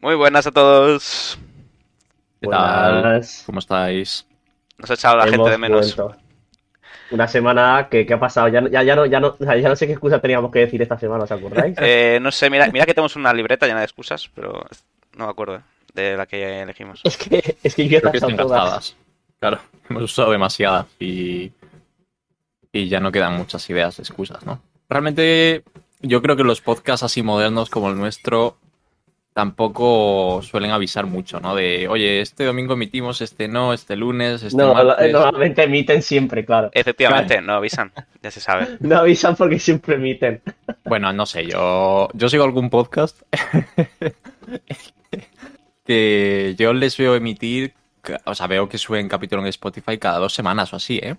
Muy buenas a todos. ¿Qué tal? ¿Cómo estáis? Nos ha echado la gente de menos. vuelto. Una semana que, ¿qué ha pasado? Ya, no- ya, ya, no, ya, no, o sea, ya no sé qué excusa teníamos que decir esta semana, ¿os acordáis? Eh, no sé, mira, mira que tenemos una libreta llena de excusas, pero no me acuerdo de la que elegimos. Es que, es que yo he Creo que todas. Claro, hemos usado demasiadas y, y ya no quedan muchas ideas de excusas, ¿no? Realmente yo creo que los podcasts así modernos como el nuestro tampoco suelen avisar mucho, ¿no? De, oye, este domingo emitimos, este no, este lunes, este No, martes. normalmente emiten siempre, claro. Efectivamente, no avisan, ya se sabe. No avisan porque siempre emiten. Bueno, no sé, yo, yo sigo algún podcast que yo les veo emitir, o sea, veo que suben capítulo en Spotify cada dos semanas o así, ¿eh?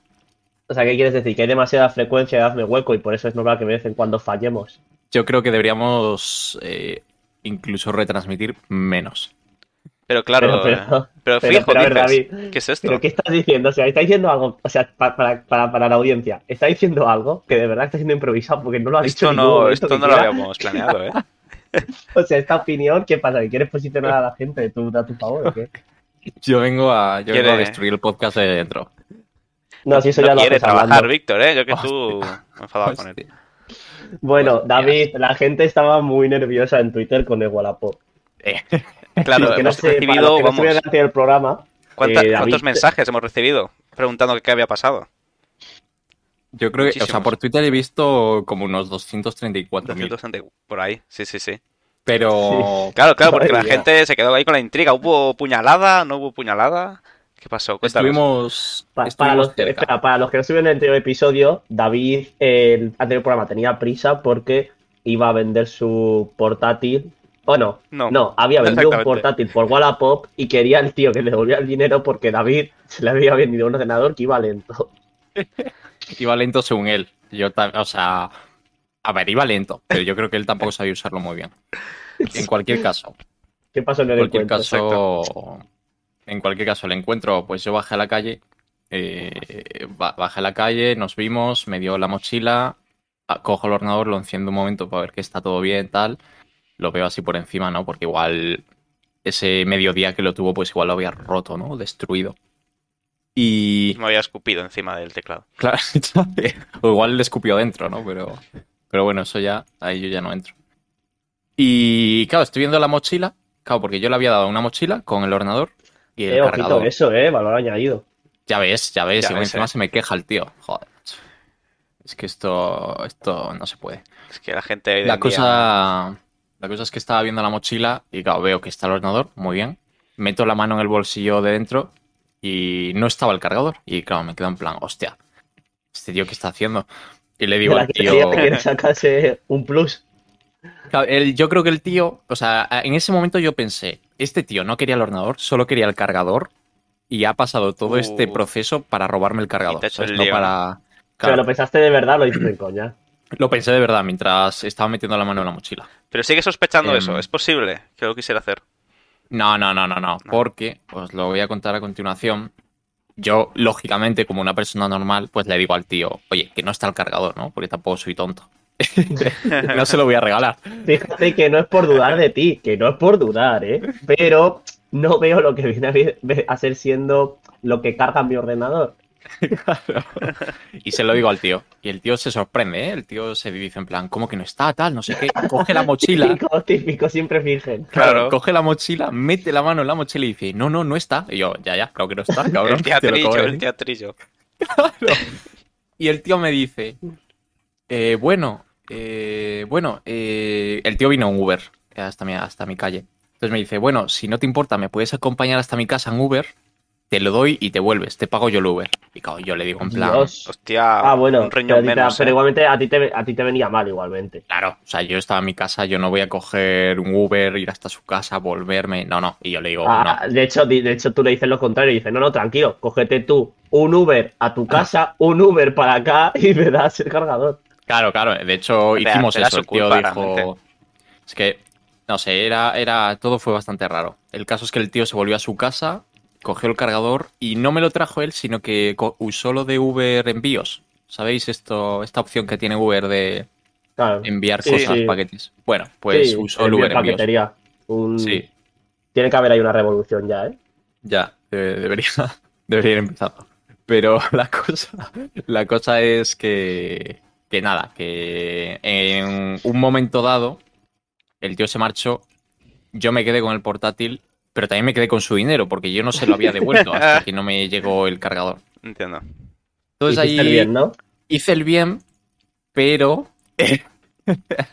O sea, ¿qué quieres decir? Que hay demasiada frecuencia de hazme hueco y por eso es normal que de vez en cuando fallemos. Yo creo que deberíamos eh, incluso retransmitir menos. Pero claro, Pero- pero- pero, pero- fijo, pero a ver, dices, David, ¿qué es esto? ¿Pero qué estás diciendo? O sea, está diciendo algo, o sea, pa- para, para, para la audiencia, está diciendo algo que de verdad está siendo improvisado porque no lo ha dicho Esto ningún no, esto no lo quiera. habíamos planeado, ¿eh? O sea, esta opinión, ¿qué pasa? ¿Que quieres posicionar a la gente de tu, a tu favor o qué? Yo vengo a, yo vengo a Quiere- destruir el podcast de dentro. No, si eso no ya lo quiere trabajar, hablando. Víctor, ¿eh? Yo que tú me enfadaba con él. Bueno, Hostia. David, la gente estaba muy nerviosa en Twitter con el Wallapop. Eh, Claro, que no hemos sé- para los recibido, que no vamos, del programa, ¿cuánta- eh, ¿cuántos David- mensajes hemos recibido preguntando qué había pasado? yo creo que, o sea, por Twitter he visto como unos 234.000. 260, por ahí, sí, sí, sí. Pero Claro, claro, porque Madre la mía. gente se quedó ahí con la intriga. ¿Hubo puñalada? ¿No hubo puñalada? ¿Qué pasó? Cuéntanos. estuvimos, pa- para, estuvimos los, cerca. espera, para los que no estuvieron en el anterior episodio, David, eh, el anterior programa, tenía prisa porque iba a vender su portátil. O no, No. no, había vendido un portátil por Wallapop y quería el tío que le devolvía el dinero porque David se le había vendido un ordenador que iba lento. Iba lento según él. Yo, o sea, a ver, iba lento, pero yo creo que él tampoco sabía usarlo muy bien. En cualquier caso, ¿Qué pasó en en el cualquier encuentro? caso, en cualquier caso, el encuentro, pues yo bajé a la calle, eh, ba- bajé a la calle, nos vimos, me dio la mochila, cojo el ordenador, lo enciendo un momento para ver que está todo bien, tal, lo veo así por encima, ¿no? Porque igual ese mediodía que lo tuvo, pues igual lo había roto, ¿no? Destruido. Y Me había escupido encima del teclado. Claro, o igual le escupió dentro, ¿no? Pero, pero bueno, eso ya, ahí yo ya no entro. Y claro, estoy viendo la mochila, claro, porque yo le había dado una mochila con el ordenador y el Eh, ojito cargador. eso, eh, valor añadido. Ya ves, ya ves, Ya y ves, encima eh. se me queja el tío. Joder. Es que esto, esto no se puede. Es que la gente. hoy La día- cosa, la cosa es que estaba viendo la mochila y claro, veo que está el ordenador, muy bien. Meto la mano en el bolsillo de dentro y no estaba el cargador. Y claro, me quedo en plan, hostia, este tío qué está haciendo. Y le digo al que tío. que sacarse un plus. Claro, el- yo creo que el tío, o sea, en ese momento yo pensé, este tío no quería el ordenador, solo quería el cargador y ha pasado todo Uh. este proceso para robarme el cargador. el No para... Pero lo pensaste de verdad, lo dices en coña. lo pensé de verdad mientras estaba metiendo la mano en la mochila. Pero sigue sospechando Em. eso. Es posible que lo quisiera hacer. No, no, no, no, no, porque os lo voy a contar a continuación. Yo, lógicamente, como una persona normal, pues le digo al tío, oye, que no está el cargador, ¿no? Porque tampoco soy tonto. no se lo voy a regalar. Fíjate que no es por dudar de ti, que no es por dudar, ¿eh? Pero no veo lo que viene a ser siendo lo que carga mi ordenador. Y se lo digo al tío. Y el tío se sorprende, ¿eh? El tío se dice en plan, ¿cómo que no está? Tal, no sé qué. Coge la mochila. Típico, típico, siempre fingen. Claro. Coge la mochila, mete la mano en la mochila y dice, no, no, no está. Y yo, ya, ya, claro que no está, cabrón. el te lo acabo teatrillo, de el decir". teatrillo. Y el tío me dice, eh, bueno, eh, bueno, eh, el tío vino en Uber hasta mi, hasta mi calle. Entonces me dice, bueno, si no te importa, me puedes acompañar hasta mi casa en Uber, te lo doy y te vuelves, te pago yo el Uber. Y claro, yo le digo en plan, Dios. Hostia, Ah, bueno, un pero, riñón te- menos. pero ¿eh? igualmente a ti, te, a ti te venía mal igualmente. claro, o sea, yo estaba en mi casa, yo no voy a coger un Uber, ir hasta su casa, volverme, no, no. Y yo le digo, Ah, no, de, hecho, de hecho, tú le dices lo contrario y dices, no, no, tranquilo, cógete tú un Uber a tu casa, un Uber para acá y me das el cargador. Claro, claro. De hecho, Era- hicimos era eso. El tío culpa, dijo. realmente. Es que, no sé, era, era. Todo fue bastante raro. El caso es que el tío se volvió a su casa, cogió el cargador y no me lo trajo él, sino que usó lo de Uber envíos. ¿Sabéis esto, esta opción que tiene Uber de Claro. enviar Sí, cosas, sí. paquetes? Bueno, pues Sí, usó el Uber envíos. paquetería. Un, Sí. Tiene que haber ahí una revolución ya, ¿eh? Ya, de- debería, debería ir empezando. Pero la cosa, la cosa es que, que nada, que en un momento dado el tío se marchó, yo me quedé con el portátil, pero también me quedé con su dinero porque yo no se lo había devuelto hasta que no me llegó el cargador. Entiendo. Entonces ahí el bien, ¿no? hice el bien, pero,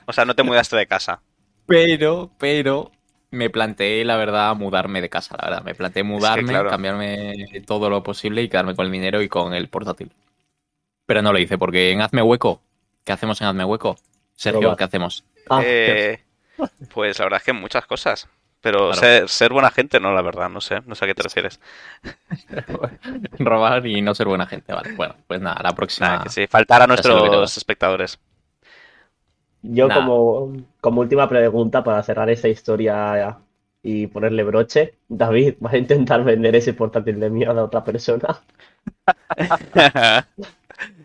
O sea, no te mudaste de casa. pero, pero me planteé, la verdad, mudarme de casa, la verdad. Me planteé mudarme, claro. cambiarme todo lo posible y quedarme con el dinero y con el portátil. Pero no lo hice, porque en Hazme Hueco, ¿qué hacemos en Hazme Hueco? Sergio. ¿qué hacemos? Ah, Eh, pues la verdad es que muchas cosas. Pero Claro. ser, ser buena gente, no, la verdad, no sé, no sé a qué te refieres. Robar y no ser buena gente, vale. Bueno, pues nada, la próxima. Nada, que sí, faltar a nuestros espectadores. Yo Nada. como, como última pregunta para cerrar esa historia y ponerle broche, David, ¿vas a intentar vender ese portátil de mierda a otra persona?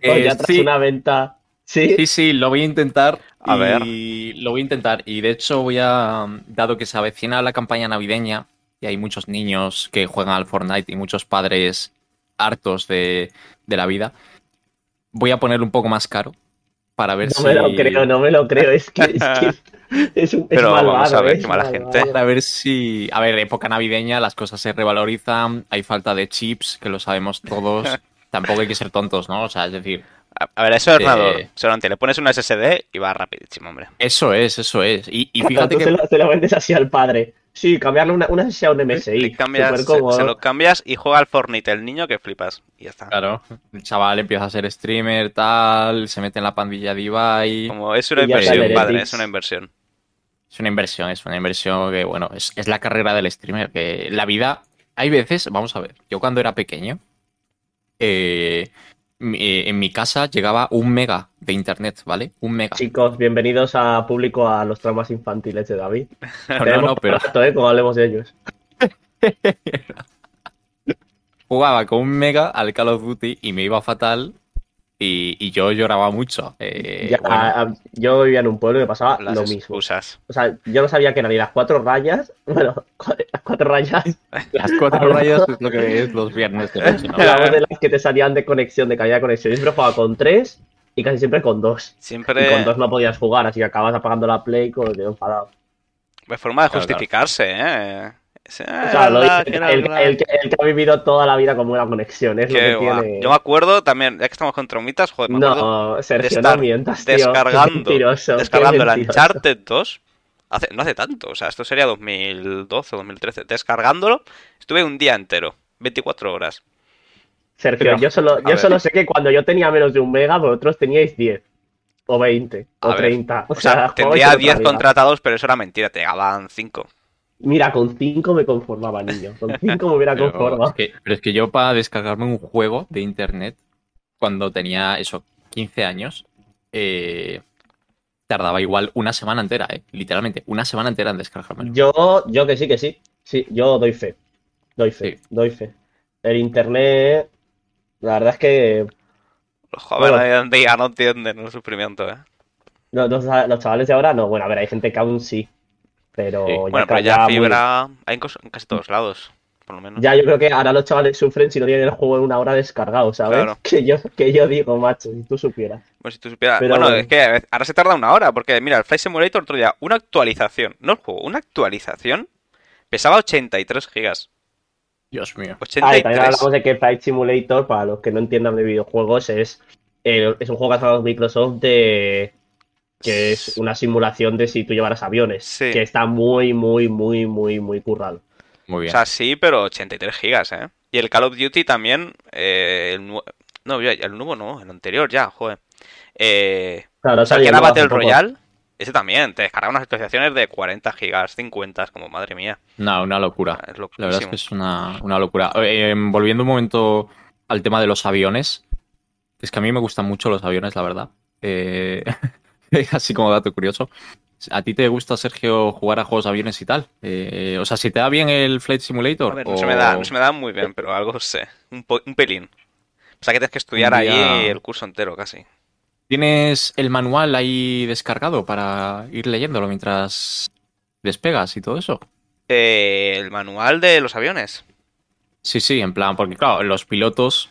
Eh, o ya tras sí, una venta... ¿Sí? Sí, sí, lo voy a intentar. A y lo voy a intentar. Y de hecho voy a, dado que se avecina la campaña navideña y hay muchos niños que juegan al Fortnite y muchos padres hartos de, de la vida, voy a ponerlo un poco más caro para ver No si... me lo creo, no me lo creo. Es que es, que es un es Pero vamos malvado, a ver, es qué mala malvado. gente. Para ver si... A ver, época navideña, las cosas se revalorizan, hay falta de chips, que lo sabemos todos. Tampoco hay que ser tontos, ¿no? O sea, es decir, A, a ver, eso es Eh, ordenador. Solamente le pones una SSD y va rapidísimo, hombre. eso es, eso es. Y, y fíjate tú que... se, lo, se lo vendes así al padre. Sí, cambiarle una, una SSD a un MSI. Cambias, se, se lo cambias y juega al Fortnite el niño que flipas. Y ya está. Claro, el chaval empieza a ser streamer, tal, se mete en la pandilla de Ibai. Como es una Y inversión, padre, es una inversión. Es una inversión, es una inversión que, bueno, es, es la carrera del streamer. Que la vida, hay veces, vamos a ver, yo cuando era pequeño, eh, eh, en mi casa llegaba un mega de internet, ¿vale? Un mega. Chicos, bienvenidos a público a los traumas infantiles de David. No, no, Tenemos no, pero rato, ¿eh? Como hablemos de ellos. jugaba con un mega al Call of Duty y me iba fatal y, y yo lloraba mucho. Eh, Ya, bueno, a- a- yo vivía en un pueblo y me pasaba Las lo mismo. excusas. O sea, yo no sabía que eran ni las cuatro rayas. Bueno, las cuatro rayas. las cuatro rayas es lo que es los viernes de noche, de las que te salían de conexión, de calidad de conexión. Yo siempre jugaba con tres y casi siempre con dos. Y Siempre con dos no podías jugar, así que acabas apagando la play con el enfadado. de forma de Claro, justificarse, ¿eh? O sea, lo dice el, que, el que ha vivido toda la vida con buena conexión. Es Que, lo que tiene. Yo me acuerdo también, ya que estamos con traumitas, joder, me No, Sergio, estar no mientas, tío. descargando, Qué mentiroso, qué descargando el. Uncharted 2. Hace, no hace tanto, o sea, esto sería 2012 o 2013. Descargándolo, estuve un día entero, 24 horas. Sergio, Pero, yo solo, yo ver. solo sé que cuando yo tenía menos de un mega, vosotros teníais 10. O 20. A O ver, 30. O sea, jugabais tendría en otra 10 liga. contratados, pero eso era mentira, te llegaban 5. Mira, con 5 me conformaba, niño. Con 5 me hubiera Pero es, conformado. que, pero es que yo para descargarme un juego de internet, cuando tenía eso, 15 años, eh, tardaba igual una semana entera, ¿eh? Literalmente, una semana entera en descargármelo. Yo, yo que sí, que sí. Sí, yo doy fe. Doy fe, Sí. doy fe. El internet, la verdad es que Los jóvenes Bueno. hoy en día no entienden el sufrimiento, ¿eh? los, los- los chavales de ahora no. Bueno, a ver, hay gente que aún sí. Pero Sí. ya Bueno, pero ya muy- fibra hay en, casi todos lados, por lo menos. Ya yo creo que ahora los chavales sufren si no tienen el juego en una hora descargado, ¿sabes? Claro. Que yo, que yo digo, macho, si tú supieras. Pues si tú supieras- Pero Bueno, bueno. es que ahora se tarda una hora, porque mira, el Flight Simulator otro día, una actualización, no el juego, una actualización, pesaba 83 gigas. Dios mío. Ah, y también 83. hablamos de que Flight Simulator, para los que no entiendan de videojuegos, es, eh, es un juego que ha sacado Microsoft de que es una simulación de si tú llevaras aviones. Sí. Que está muy, muy, muy, muy, muy currado. Muy O bien. sea, sí, pero 83 gigas, ¿eh? Y el Call of Duty también, eh, el nuevo... No, el nuevo no, el anterior ya, joder. Eh, Claro, o sea, el que era Battle. Royale, ese también, te descarga unas actualizaciones de 40 gigas, 50, es como madre mía. No, una locura. Es La verdad es que es una, una locura. Eh, volviendo un momento al tema de los aviones, es que a mí me gustan mucho los aviones, la verdad. Eh, así como dato curioso. ¿A ti te gusta, Sergio, jugar a juegos de aviones y tal? Eh, o sea, si te da bien el Flight Simulator. A ver, no o- se me da, no se me da muy bien, pero algo sé. Un, po- un pelín. O sea que tienes que estudiar ahí el curso entero casi. ¿Tienes el manual ahí descargado para ir leyéndolo mientras despegas y todo eso? Eh, el manual de los aviones. Sí, sí, en plan, porque claro, los pilotos,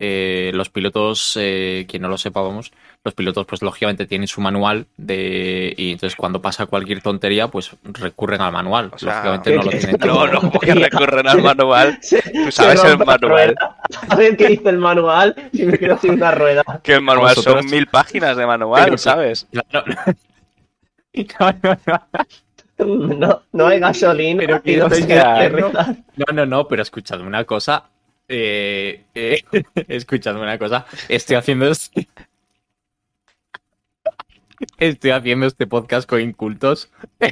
eh, los pilotos, eh, quien no lo sepa, vamos, los pilotos pues lógicamente tienen su manual de y entonces cuando pasa cualquier tontería pues recurren al manual. O sea, lógicamente no lo ¿qué- tienen No, no, porque recurren al manual. Tú sabes el manual. A ver qué dice el manual y me quedo sin una rueda. Que el manual Vosotros- son mil páginas de manual, Pero- ¿sabes? No, no, no. No, no hay gasolina. Pero que no no ¿no? rezar. No, no, no, pero escuchadme una cosa. Eh, eh, escuchadme una cosa. Estoy haciendo este... Estoy haciendo este podcast con incultos.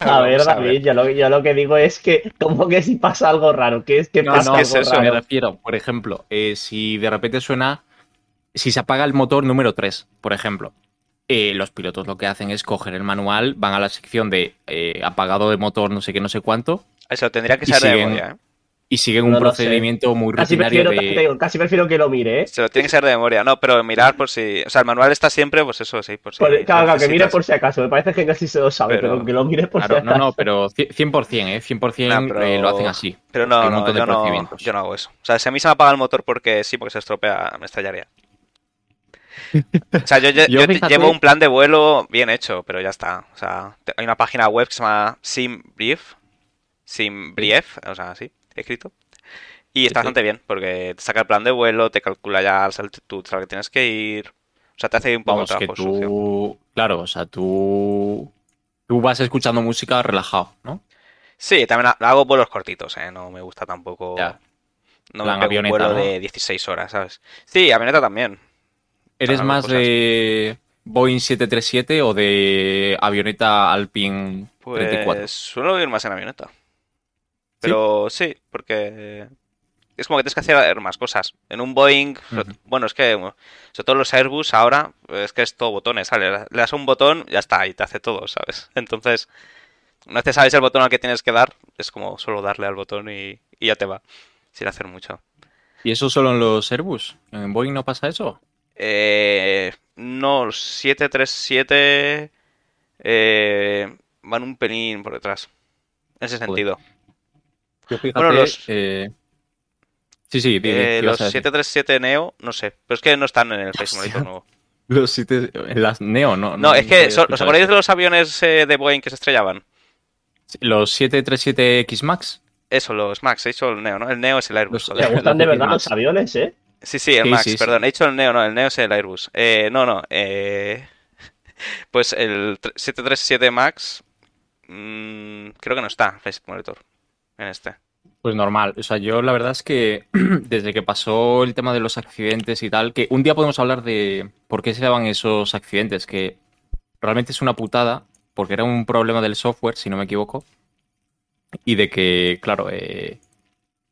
A ver, a David, yo lo, yo lo que digo es que, como que si pasa algo raro, que es que No, pasa no, ¿qué algo es eso? me refiero, por ejemplo, eh, si de repente suena, si se apaga el motor número 3, por ejemplo, eh, los pilotos lo que hacen es coger el manual, van a la sección de eh, apagado de motor no sé qué, no sé cuánto, Eso tendría que ser de memoria, ¿eh? Y siguen un No sé. procedimiento muy Casi rutinario prefiero, de... casi prefiero que lo mire, ¿eh? Se lo tiene que ser de memoria. No, pero mirar por si. O sea, el manual está siempre, pues eso, sí, por si. Por- claro, claro, que mire por si acaso. Me parece que casi se lo sabe, Pero- pero, que lo mire por Claro, si no, acaso. no, pero ci- 100%, ¿eh? 100% No, pero- eh, lo hacen así. Pero Hay no, no, de yo no, yo no hago eso. O sea, si a mí se me apaga el motor porque sí, porque se estropea, me estrellaría. O sea, yo, yo- llevo un plan de vuelo bien hecho, pero ya está. O sea, hay una página web que se llama SimBrief. SimBrief, o sea, así, escrito. Y está Sí, sí. bastante bien, porque te saca el plan de vuelo, te calcula ya las altitudes a las que tienes que ir. O sea, te hace un poco de que trabajo tú... Claro, o sea, tú... Tú vas escuchando música relajado, ¿no? Sí, también ha- hago vuelos cortitos, ¿eh? No me gusta tampoco. Ya. No Plan me pego un vuelo ¿no? de 16 horas, ¿sabes? Sí, avioneta también. ¿Eres más de Boeing 737 o de avioneta Alpine 34? Pues suelo ir más en avioneta. Pero sí, porque es como que tienes que hacer más cosas. En un Boeing, bueno, es que sobre todo los Airbus ahora, es que es todo botones, ¿sabes? Le das un botón, ya está, y te hace todo, ¿sabes? Entonces, una vez te sabes el botón al que tienes que dar, es como solo darle al botón y, y ya te va, sin hacer mucho. ¿Y eso solo en los Airbus? ¿En Boeing no pasa eso? Eh, no, los 737 eh, van un pelín por detrás. En ese Joder. Yo fíjate, Bueno, los- eh, Sí, sí, di- di, Eh, ¿qué ibas los a decir? 737 Neo, no sé. Pero es que no están en el Face Hostia. Simulator nuevo. Los siete... en Las Neo, ¿no? No, es no que, son- ¿os acordáis de los aviones eh, de Boeing que se estrellaban? Los 737X Max. Eso, los Max, he dicho el Neo, ¿no? El Neo es el Airbus. Los-. Me gustan de verdad Max. los aviones, ¿eh? Sí, sí, el Sí, Max, sí, sí. perdón. He dicho el Neo, no, el Neo es el Airbus. Eh, no, no. eh, Pues el tre- 737 Max mm, creo que no está en Simulator. En este. Pues normal. O sea, yo la verdad es que desde que pasó el tema de los accidentes y tal, que un día podemos hablar de por qué se daban esos accidentes, que realmente es una putada, porque era un problema del software, si no me equivoco, y de que, claro, eh,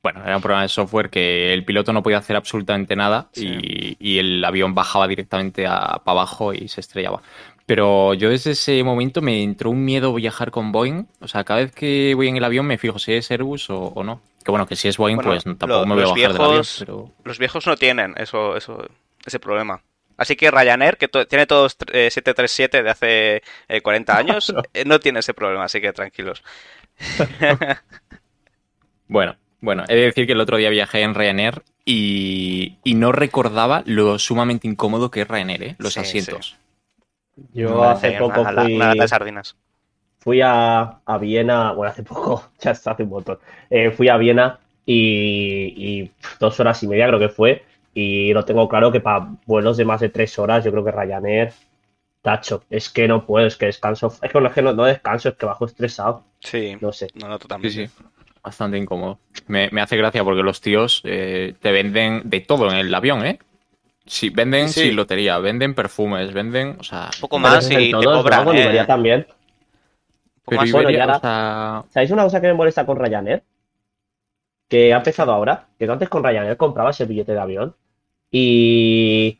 bueno, era un problema de software que el piloto no podía hacer absolutamente nada y, y el avión bajaba directamente para abajo y se estrellaba. Pero yo desde ese momento me entró un miedo viajar con Boeing. O sea, cada vez que voy en el avión me fijo si es Airbus o, o no. Que bueno, que si es Boeing, Bueno, pues tampoco lo- me voy a bajar del avión. viejos- Pero... Los viejos no tienen eso, eso, ese problema. Así que Ryanair, que to- tiene todos eh, 737 de hace eh, 40 años, eh, no tiene ese problema, así que tranquilos. Bueno, bueno, he de decir que el otro día viajé en Ryanair y, y no recordaba lo sumamente incómodo que es Ryanair, ¿eh? Los Sí, asientos. Yo No hace poco la- fui, de sardinas. fui a, a Viena, bueno, hace poco, ya está hace un montón. Eh, fui a Viena y, y, dos horas y media creo que fue. Y lo tengo claro que para vuelos de más de tres horas, yo creo que Ryanair, tacho, es que no puedo, es que descanso. Es que, bueno, es que no, no descanso, es que bajo estresado, Sí, no sé. no, no, Sí, totalmente. sí. Bastante incómodo. Me, me hace gracia porque los tíos eh, te venden de todo en el avión, ¿eh? Sí, venden Sí. sin lotería, venden perfumes, venden, o sea... Un poco más y te todos, ¿no? cobran, Con eh. También. Pero más- bueno, Iberia, y ahora- o sea, ¿Sabéis una cosa que me molesta con Ryanair? Que ha empezado ahora, que tú antes con Ryanair comprabas el billete de avión y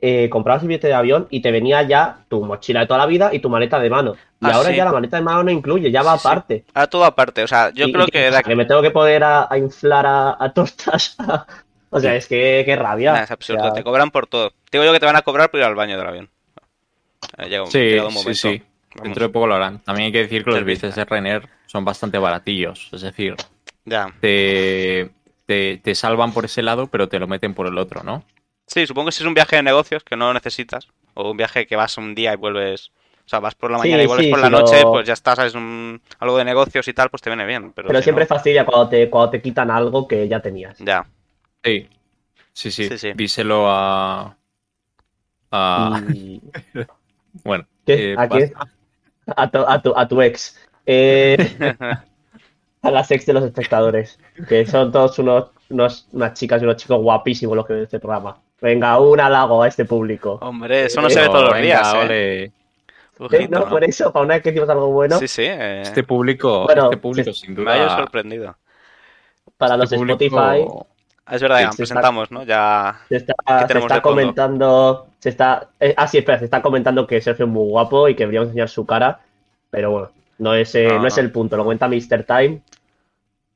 eh, comprabas el billete de avión y te venía ya tu mochila de toda la vida y tu maleta de mano. Y Ah, ahora sí. ya la maleta de mano no incluye, ya va Sí, sí. aparte. Ahora todo aparte, o sea, yo Y- creo y que que me tengo que poder a, a inflar a, a tortas. O sea, es que qué rabia. Nah, es absurdo, O sea, te cobran por todo. Te digo yo que te van a cobrar por ir al baño del avión. Ha llegado, sí, llegado un sí, momento. sí. Vamos. Dentro de poco lo harán. También hay que decir que los billetes de Ryanair son bastante baratillos. Es decir, Ya. te, te, te salvan por ese lado, pero te lo meten por el otro, ¿no? Sí, supongo que si es un viaje de negocios que no necesitas, o un viaje que vas un día y vuelves, o sea, vas por la Sí, mañana y vuelves sí, por la noche, pues ya estás, sabes, un- algo de negocios y tal, pues te viene bien. Pero, Pero si siempre no- fastidia cuando te, cuando te quitan algo que ya tenías. Ya. Sí. Sí, sí. Sí, sí. Díselo a. a- Y- Bueno. ¿Qué? eh, ¿A. A tu, a tu, a tu ex. Eh, a las ex de los espectadores. Que son todos unos, unos- unas chicas y unos chicos guapísimos los que ven este programa. Venga, un halago a este público. Hombre, eso no se ve todos los venga, días, ¿eh? ole. ¿Eh? No, ¿no? por eso, para una vez que decimos algo bueno, Sí, sí, eh, Este público, Bueno, este público sí, sin me ha duda. sorprendido. para los este público- Spotify, Es verdad, ya se presentamos, ¿no? Ya. se está, comentando. Se está, eh, ah, sí, espera, se está comentando que Sergio es muy guapo y que deberíamos enseñar su cara. Pero bueno, no es, eh, No, no es no. el punto. Lo cuenta Mr. Time.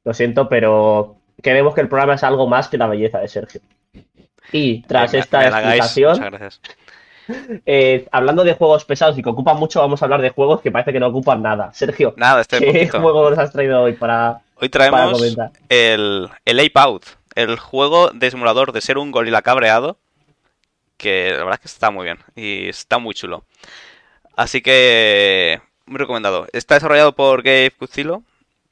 Lo siento, pero queremos que el programa es algo más que la belleza de Sergio. Y tras me- esta me explicación, Muchas gracias. eh, hablando de juegos pesados y que ocupan mucho, vamos a hablar de juegos que parece que no ocupan nada. Sergio, Nada, este ¿qué poquito. juego nos has traído hoy para, Hoy traemos el, el Ape Out, el juego de simulador de ser un gorila cabreado, que la verdad es que está muy bien y está muy chulo. Así que, muy recomendado. Está desarrollado por Gabe Cucilo,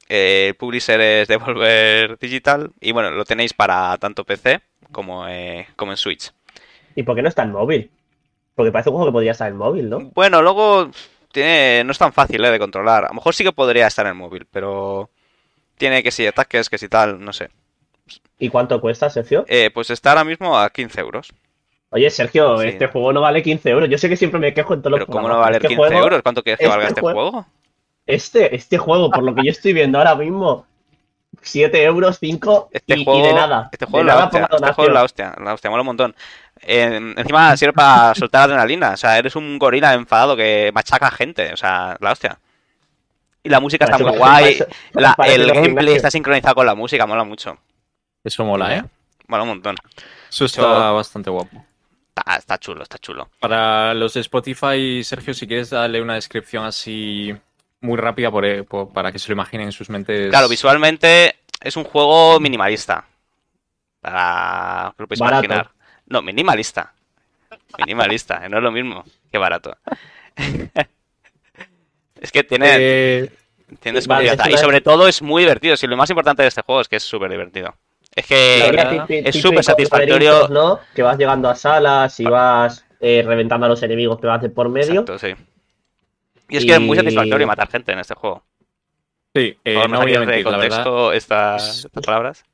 eh, el publisher es Devolver Digital, y bueno, lo tenéis para tanto PC como, eh, como en Switch. ¿Y por qué no está en móvil? Porque parece un juego que podría estar en móvil, ¿no? Bueno, luego tiene, no es tan fácil eh, de controlar. A lo mejor sí que podría estar en el móvil, pero tiene que si ataques, que si tal, no sé. ¿Y cuánto cuesta, Sergio? Eh, pues está ahora mismo a 15 euros. Oye, Sergio, Sí. este juego no vale 15 euros. Yo sé que siempre me quejo en todos Pero los ¿cómo no va a programas, valer pero 15 este juego- euros? ¿Cuánto quieres que este valga este juego- juego? Este, este juego, por lo que yo estoy viendo ahora mismo, 7 euros, 5 Este y, de nada. este juego de la nada hostia. Este juego la hostia. La hostia, mola un montón. Eh, encima sirve para soltar adrenalina. O sea, eres un gorila enfadado que machaca gente. O sea, la hostia. Y la música está muy guay. La- el gameplay está sincronizado con la música, mola mucho. Eso mola, ¿eh? Mola un montón. Eso está Yo- bastante guapo. Está, está chulo, está chulo. Para los de Spotify, Sergio, si quieres darle una descripción así muy rápida por- eh, por- para que se lo imaginen en sus mentes. Claro, visualmente es un juego minimalista. Para que lo podéis Barato. imaginar. No, minimalista. Minimalista, eh, no es lo mismo. Qué barato. es que tiene, Eh, tiene vale, Y sobre todo es muy divertido. Si lo más importante de este juego es que es súper divertido. Es que verdad, es súper satisfactorio. ¿no? Que vas llegando a salas y vas eh, reventando a los enemigos que vas de por medio. Exacto, sí. Y es que es muy satisfactorio matar gente en este juego. sí, eh, no voy a mentir, la verdad. contexto estas, es- estas palabras.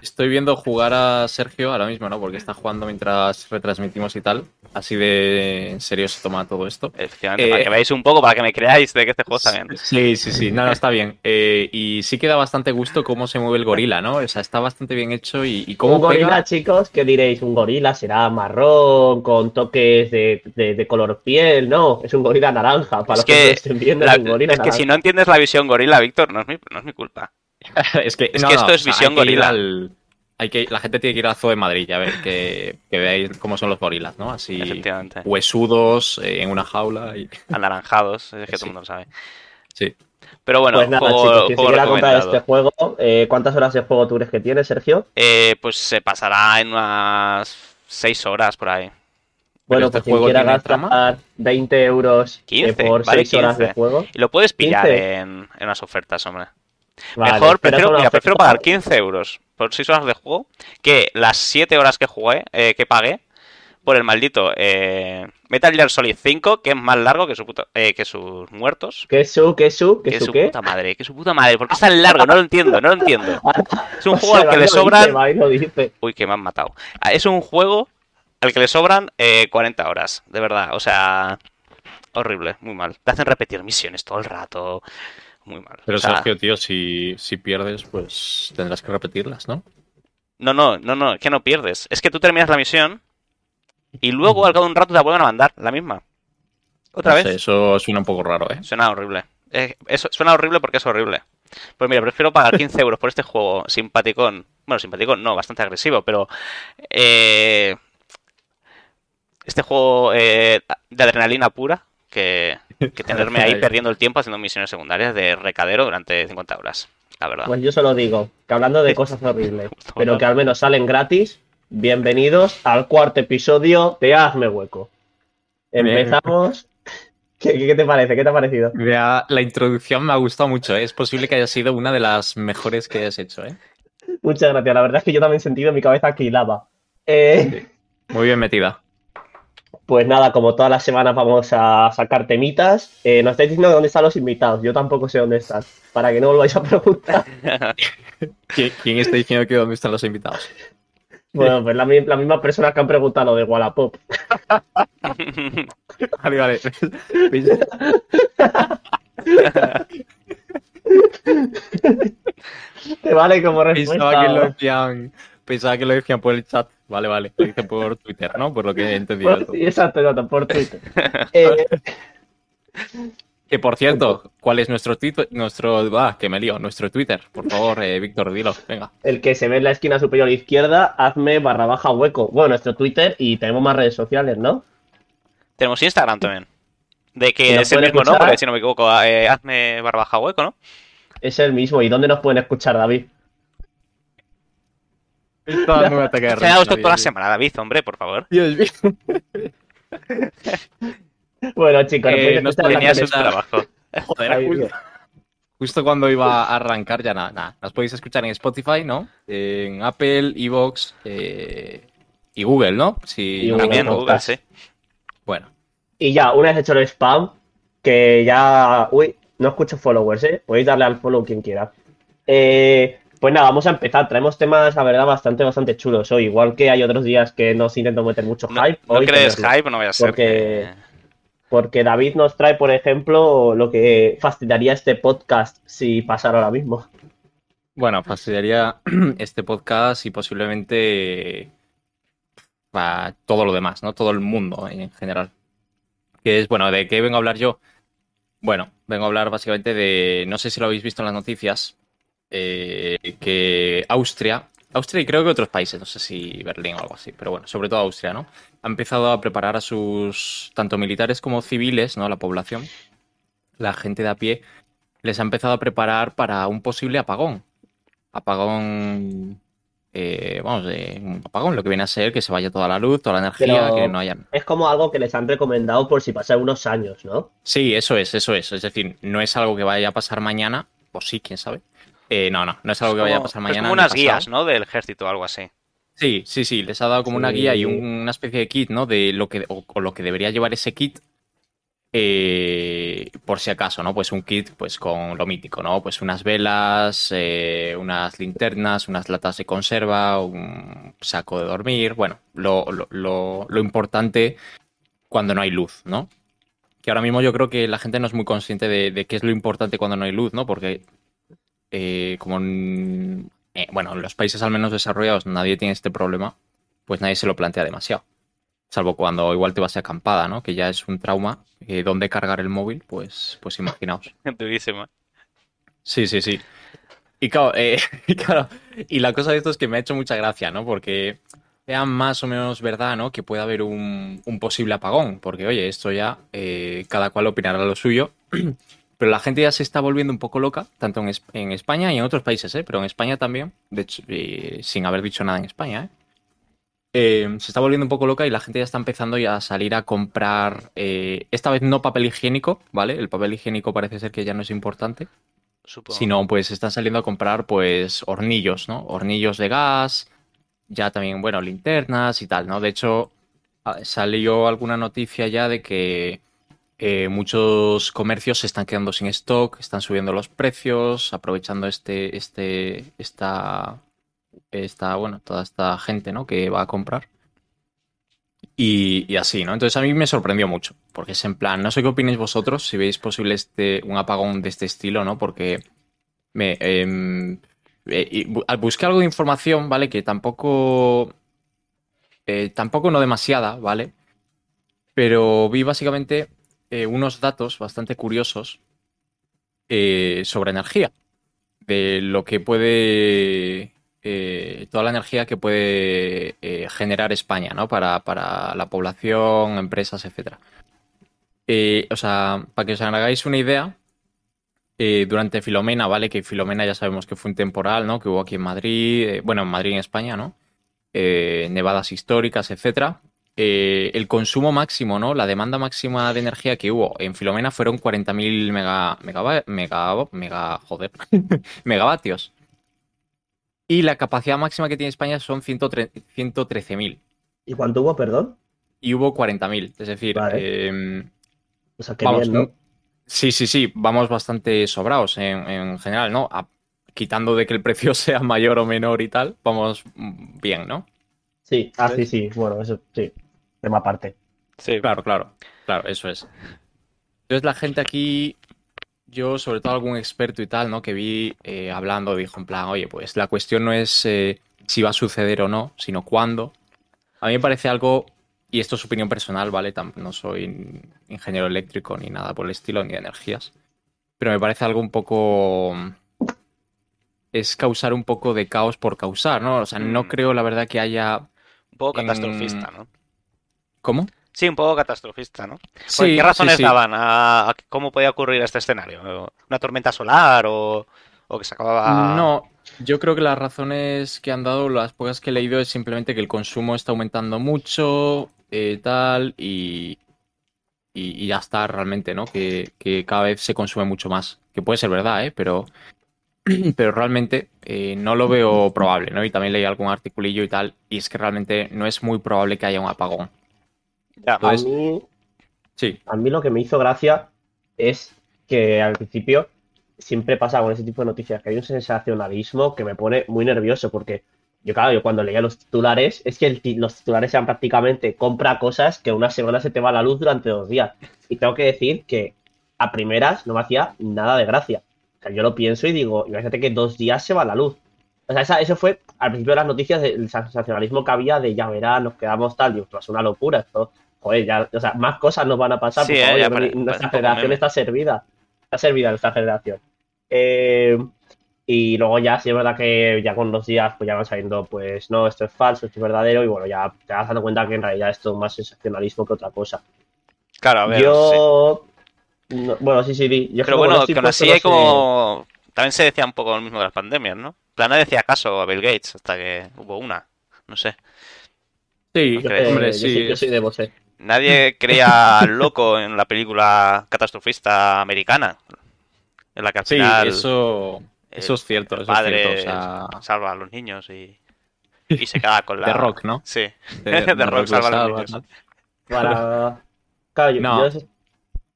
Estoy viendo jugar a Sergio ahora mismo, ¿no? Porque está jugando mientras retransmitimos y tal. Así de en serio se toma todo esto. Efectivamente, Eh, para que veáis un poco, para que me creáis de que este juego está bien. Sí, sí, sí, no, no, está bien. Eh, y sí que da bastante gusto cómo se mueve el gorila, ¿no? O sea, está bastante bien hecho y, y cómo Un gorila, pega. chicos, ¿qué diréis? Un gorila será marrón, con toques de, de- de color piel, no, es un gorila naranja, para Es los que, que no estén viendo, La- es un gorila es que si no entiendes la visión gorila, Víctor, no es mi, no es mi culpa. es que, es no, que no, esto es o sea, visión hay que ir gorila. al- hay que, la gente tiene que ir al Zoo de Madrid a ver que, que veáis cómo son los gorilas, ¿no? Así Efectivamente. huesudos eh, en una jaula y Anaranjados, es que todo el mundo lo sabe. sí. Pero bueno, pues nada, juego, chicos, juego quiera comprar este juego, eh, ¿cuántas horas de juego tú crees que tiene, Sergio? Eh, pues se pasará en unas 6 horas por ahí. Bueno, este pues quien juego quiera gastar trama. 20 euros eh, 15, por vale 6 horas de 15. juego. Y lo puedes pillar 15. en, en las ofertas, hombre. Vale, Mejor, prefiero, mira, pagar 15 euros por 6 horas de juego que las 7 horas que jugué, eh, que pagué por el maldito eh, Metal Gear Solid 5, que es más largo que, su puta- eh, que sus muertos. ¿Qué su, qué su, Que qué es su su qué? puta madre, que su puta madre. ¿Por qué es tan largo? No lo entiendo, no lo entiendo. Es un O juego sea, al que le sobran. dice. Uy, que me han matado. Ah, Es un juego al que le sobran eh, 40 horas, de verdad. O sea, horrible, muy mal. Te hacen repetir misiones todo el rato. Muy mal. Pero O sea, Sergio, tío, si, si pierdes, pues tendrás que repetirlas, ¿no? No, no, no, no, es que no pierdes. Es que tú terminas la misión y luego al cabo de un rato te la vuelven a mandar, la misma. ¿Otra No vez? sé, eso suena un poco raro, ¿eh? Suena horrible. Eh, eso, suena horrible porque es horrible. Pues mira, prefiero pagar 15 euros por este juego simpaticón. Bueno, simpaticón no, bastante agresivo, pero... eh, este juego eh, de adrenalina pura que, que tenerme ahí perdiendo el tiempo haciendo misiones secundarias de recadero durante 50 horas, la verdad. Pues yo solo digo que hablando de cosas horribles, pero que al menos salen gratis, bienvenidos al cuarto episodio de Hazme Hueco. Empezamos. ¿Qué, qué te parece? ¿Qué te ha parecido? Mira, la introducción me ha gustado mucho, ¿eh? Es posible que haya sido una de las mejores que hayas hecho, ¿eh? Muchas gracias. La verdad es que yo también he sentido en mi cabeza que hilaba. Eh, Muy bien metida. Pues nada, como todas las semanas vamos a sacar temitas. Eh, nos estáis diciendo dónde están los invitados. Yo tampoco sé dónde están. Para que no volváis a preguntar. ¿Qui- ¿Quién está diciendo que dónde están los invitados? Bueno, pues la, la misma persona que han preguntado lo de Wallapop. Vale, vale. Te vale como respuesta. Pensaba que lo pensaba que lo decían por el chat. Vale, vale. Lo dicen por Twitter, ¿no? Por lo que he entendido. Por- Exacto, exacto, por Twitter. Eh, Que por cierto, ¿cuál es nuestro Twitter? Nuestro. Ah, que me lío. Nuestro Twitter. Por favor, eh, Víctor, dilo. Venga. el que se ve en la esquina superior izquierda, hazme barra baja hueco. Bueno, nuestro Twitter y tenemos más redes sociales, ¿no? Tenemos Instagram también. De ¿Y que es el mismo, ¿no? escuchar? Porque si no me equivoco, eh, hazme barra baja hueco, ¿no? Es el mismo. ¿Y dónde nos pueden escuchar, David? Está dando un ataque de Se ha dado esto toda la semana, David, hombre, por favor. Dios mío. Bueno, chicos, Eh, Tenías un está- trabajo. Joder, justo, cuando iba a arrancar, ya nada, nada. Nos podéis escuchar en Spotify, ¿no? En Apple, Evox eh, y Google, ¿no? Si Y no Google También equivoco. Google, sí. Bueno, Y ya, una vez hecho el spam, que ya. Uy, no escucho followers, ¿eh? Podéis darle al follow quien quiera. Eh, pues nada, vamos a empezar. Traemos temas, la verdad, bastante, bastante chulos hoy. Igual que hay otros días que nos intento meter mucho No, hype. no hoy crees hype, no vaya a ser. Porque- que- Porque David nos trae, por ejemplo, lo que fastidiaría este podcast si pasara ahora mismo. bueno, fastidiaría este podcast y posiblemente para todo lo demás, ¿no? Todo el mundo en general. Que es, bueno, ¿de qué vengo a hablar yo? Bueno, vengo a hablar básicamente de, no sé si lo habéis visto en las noticias, eh, que Austria, Austria y creo que otros países, no sé si Berlín o algo así, pero bueno, sobre todo Austria, ¿no? Ha empezado a preparar a sus, tanto militares como civiles, ¿no? La población, la gente de a pie, les ha empezado a preparar para un posible apagón. Apagón, eh, vamos, eh, un apagón, lo que viene a ser que se vaya toda la luz, toda la energía, Pero- que no haya Es como algo que les han recomendado por si pasan unos años, ¿no? Sí, eso es, eso es. Es decir, no es algo que vaya a pasar mañana, o sí, quién sabe. Eh, no, no, no es algo que vaya a como- pasar es mañana. como ni unas guías, ¿no? Del ejército o algo así. Sí, sí, sí, les ha dado como una guía y un- una especie de kit, ¿no? De lo que, o, o lo que debería llevar ese kit, eh, por si acaso, ¿no? Pues un kit, pues con lo mítico, ¿no? Pues unas velas, eh, unas linternas, unas latas de conserva, un saco de dormir, bueno, lo, lo- lo- lo importante cuando no hay luz, ¿no? Que ahora mismo yo creo que la gente no es muy consciente de, de qué es lo importante cuando no hay luz, ¿no? Porque eh, como en, eh, bueno, en los países al menos desarrollados nadie tiene este problema, pues nadie se lo plantea demasiado. Salvo cuando igual te vas a acampada, ¿no? Que ya es un trauma. Eh, ¿Dónde cargar el móvil? Pues, pues imaginaos. Durísima. Sí, sí, sí. Y claro, eh, y claro, y la cosa de esto es que me ha hecho mucha gracia, ¿no? Porque sea más o menos verdad, ¿no? Que puede haber un, un posible apagón. Porque, oye, esto ya eh, cada cual opinará lo suyo. Pero la gente ya se está volviendo un poco loca, tanto en, Es- en España y en otros países, ¿eh? Pero en España también, de hecho, eh, sin haber dicho nada en España, ¿eh? Eh, se está volviendo un poco loca y la gente ya está empezando ya a salir a comprar, eh, esta vez no papel higiénico, ¿vale? El papel higiénico parece ser que ya no es importante, Supongo. sino pues están saliendo a comprar pues hornillos, ¿no? Hornillos de gas, ya también, bueno, linternas y tal, ¿no? De hecho, ah, salió alguna noticia ya de que eh, muchos comercios se están quedando sin stock, están subiendo los precios, aprovechando este, este, esta, esta, bueno, toda esta gente, ¿no? Que va a comprar. Y, así, ¿no? Entonces a mí me sorprendió mucho, porque es en plan, no sé qué opináis vosotros, si veis posible este, un apagón de este estilo, ¿no? Porque me, em, eh, buscar algo de información, ¿vale? Que tampoco, eh, tampoco no demasiada, ¿vale? Pero vi básicamente eh, unos datos bastante curiosos eh, sobre energía, de lo que puede, eh, toda la energía que puede generar España, ¿no? Para, para la población, empresas. Eh, o sea, para que os hagáis una idea, durante Filomena, ¿vale? Que Filomena ya sabemos que fue un temporal, ¿no? Que hubo aquí en Madrid, bueno, en Madrid en España, ¿no? Nevadas históricas, etcétera. Eh, el consumo máximo, ¿no? La demanda máxima de energía que hubo en Filomena fueron 40.000 mega, mega, mega, mega, joder, megavatios. Y la capacidad máxima que tiene España son 103 113.000. ¿Y cuánto hubo, perdón? Y hubo 40.000. Es decir, Vale. em, O sea, que vamos, bien, ¿no? sí, sí, sí, vamos bastante sobrados en, en general, ¿no? A- quitando de que el precio sea mayor o menor y tal, vamos mm, bien, ¿no? Sí, ah, sí, sí, bueno, eso sí, tema aparte. Sí, Claro, claro, claro, eso es. Entonces la gente aquí, yo sobre todo algún experto y tal, ¿no? Que vi eh, hablando, dijo en plan, oye, pues la cuestión no es eh, si va a suceder o no, sino cuándo. A mí me parece algo, y esto es opinión personal, ¿vale? No soy ingeniero eléctrico ni nada por el estilo, ni de energías, pero me parece algo un poco... Es causar un poco de caos por causar, ¿no? O sea, no Mm. creo la verdad que haya... un poco en- catastrofista, ¿no? ¿Cómo? Sí, un poco catastrofista, ¿no? ¿Por Sí, ¿Qué razones sí, sí. daban a, a cómo podía ocurrir este escenario? ¿Una tormenta solar o, o que se acababa...? No, yo creo que las razones que han dado, las pocas que he leído, es simplemente que el consumo está aumentando mucho, eh, tal, y, y, y ya está realmente, ¿no? Que, que cada vez se consume mucho más. Que puede ser verdad, ¿eh? Pero, pero realmente eh, no lo veo probable, ¿no? Y también leí algún articulillo y tal, y es que realmente no es muy probable que haya un apagón. Ya, A Entonces- mí, Sí, a mí lo que me hizo gracia es que al principio siempre pasa con ese tipo de noticias, que hay un sensacionalismo que me pone muy nervioso, porque yo, claro, yo cuando leía los titulares, es que el los titulares eran prácticamente compra cosas que una semana se te va la luz durante dos días. Y tengo que decir que a primeras no me hacía nada de gracia. O sea, yo lo pienso y digo, imagínate que dos días se va la luz. O sea, esa- eso fue al principio de las noticias el sensacionalismo que había de ya verás, nos quedamos tal, y esto es una locura, esto, joder, ya, o sea, más cosas nos van a pasar, Sí, por eh, ya pare- nuestra generación está servida, está servida nuestra generación. Eh, y luego ya, sí es verdad que ya con los días pues ya van sabiendo, pues no, esto es falso, esto es verdadero, y bueno, ya te vas dando cuenta que en realidad esto es más sensacionalismo que otra cosa. Claro, a ver, sí. Yo, no- bueno, sí, sí, di. Yo Pero bueno, que aún así hay como... También se decía un poco lo mismo de las pandemias, ¿no? En plan, nadie decía caso a Bill Gates hasta que hubo una. No sé. sí, Yo, Eh, hombre, yo sí. soy- yo soy de Bosé. Nadie creía al loco en la película catastrofista americana. En la que al Sí, final eso, el- eso es cierto, el eso es padre cierto. O sea, salva a los niños y, y se queda con la... de rock, ¿no? Sí, De, rock rock salva a los salva, niños. ¿no? Para... Claro, yo, No. yo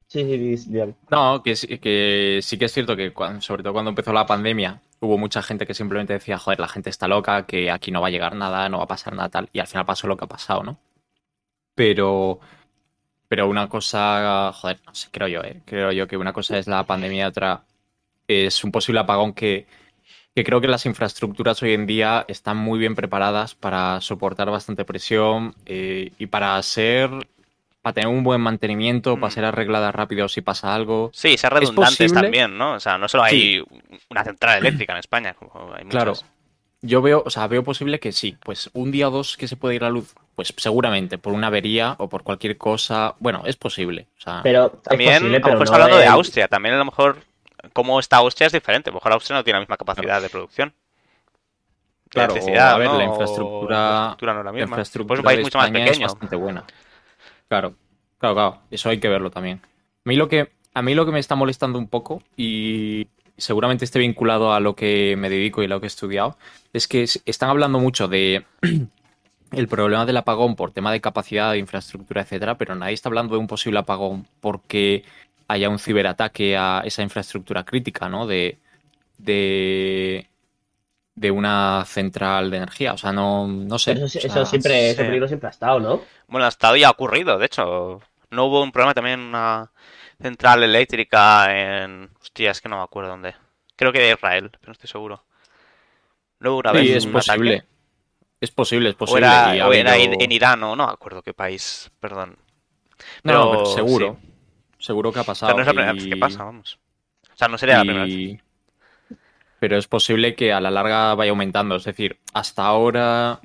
Sí, sí. No, que, sí- que sí que es cierto que sobre todo cuando empezó la pandemia hubo mucha gente que simplemente decía, joder, la gente está loca, que aquí no va a llegar nada, no va a pasar nada tal, y al final pasó lo que ha pasado, ¿no? Pero, pero una cosa, joder, no sé, creo yo, ¿eh? Creo yo que una cosa es la pandemia otra es un posible apagón que, que creo que las infraestructuras hoy en día están muy bien preparadas para soportar bastante presión eh, y para ser, para tener un buen mantenimiento, para Mm. ser arregladas rápido si pasa algo. Sí, ser redundantes también, ¿no? O sea, no solo hay una central eléctrica en España, como hay Claro. muchas. Yo veo, o sea, veo posible que sí, pues un día o dos que se puede ir la luz, pues seguramente por una avería o por cualquier cosa, bueno, es posible, o sea, Pero es También, posible, a lo pero mejor está no hablando de Austria. También a lo mejor cómo está Austria es diferente. A lo mejor Austria no tiene la misma capacidad de producción. Claro, electricidad, a ver, ¿no? la O infraestructura- la infraestructura no es la la misma. infraestructura Pues es un país de mucho más España es pequeño. bastante buena. Claro, claro, claro, eso hay que verlo también. A mí lo que, a mí lo que me está molestando un poco y seguramente esté vinculado a lo que me dedico y lo que he estudiado, es que están hablando mucho de el problema del apagón por tema de capacidad de infraestructura, etcétera, pero nadie está hablando de un posible apagón porque haya un ciberataque a esa infraestructura crítica, ¿no? De, de, de una central de energía. O sea, no, no sé. Eso, sí- O sea, eso siempre, ese peligro siempre ha estado, ¿no? Bueno, hasta hoy ha ocurrido, de hecho. No hubo un problema también en una central eléctrica en... Hostia, es que no me acuerdo dónde. Creo que de Israel, pero no estoy seguro. No hubo una Sí, vez es un posible. ataque. Es posible, es O posible. era, y ha o era en Irán o no acuerdo qué país, perdón. No, no, pero seguro. sí. Seguro que ha O sea, pasado. no es la primera vez y- que pasa, vamos. O sea, no sería la primera vez. Pero es posible que a la larga vaya aumentando. Es decir, hasta ahora.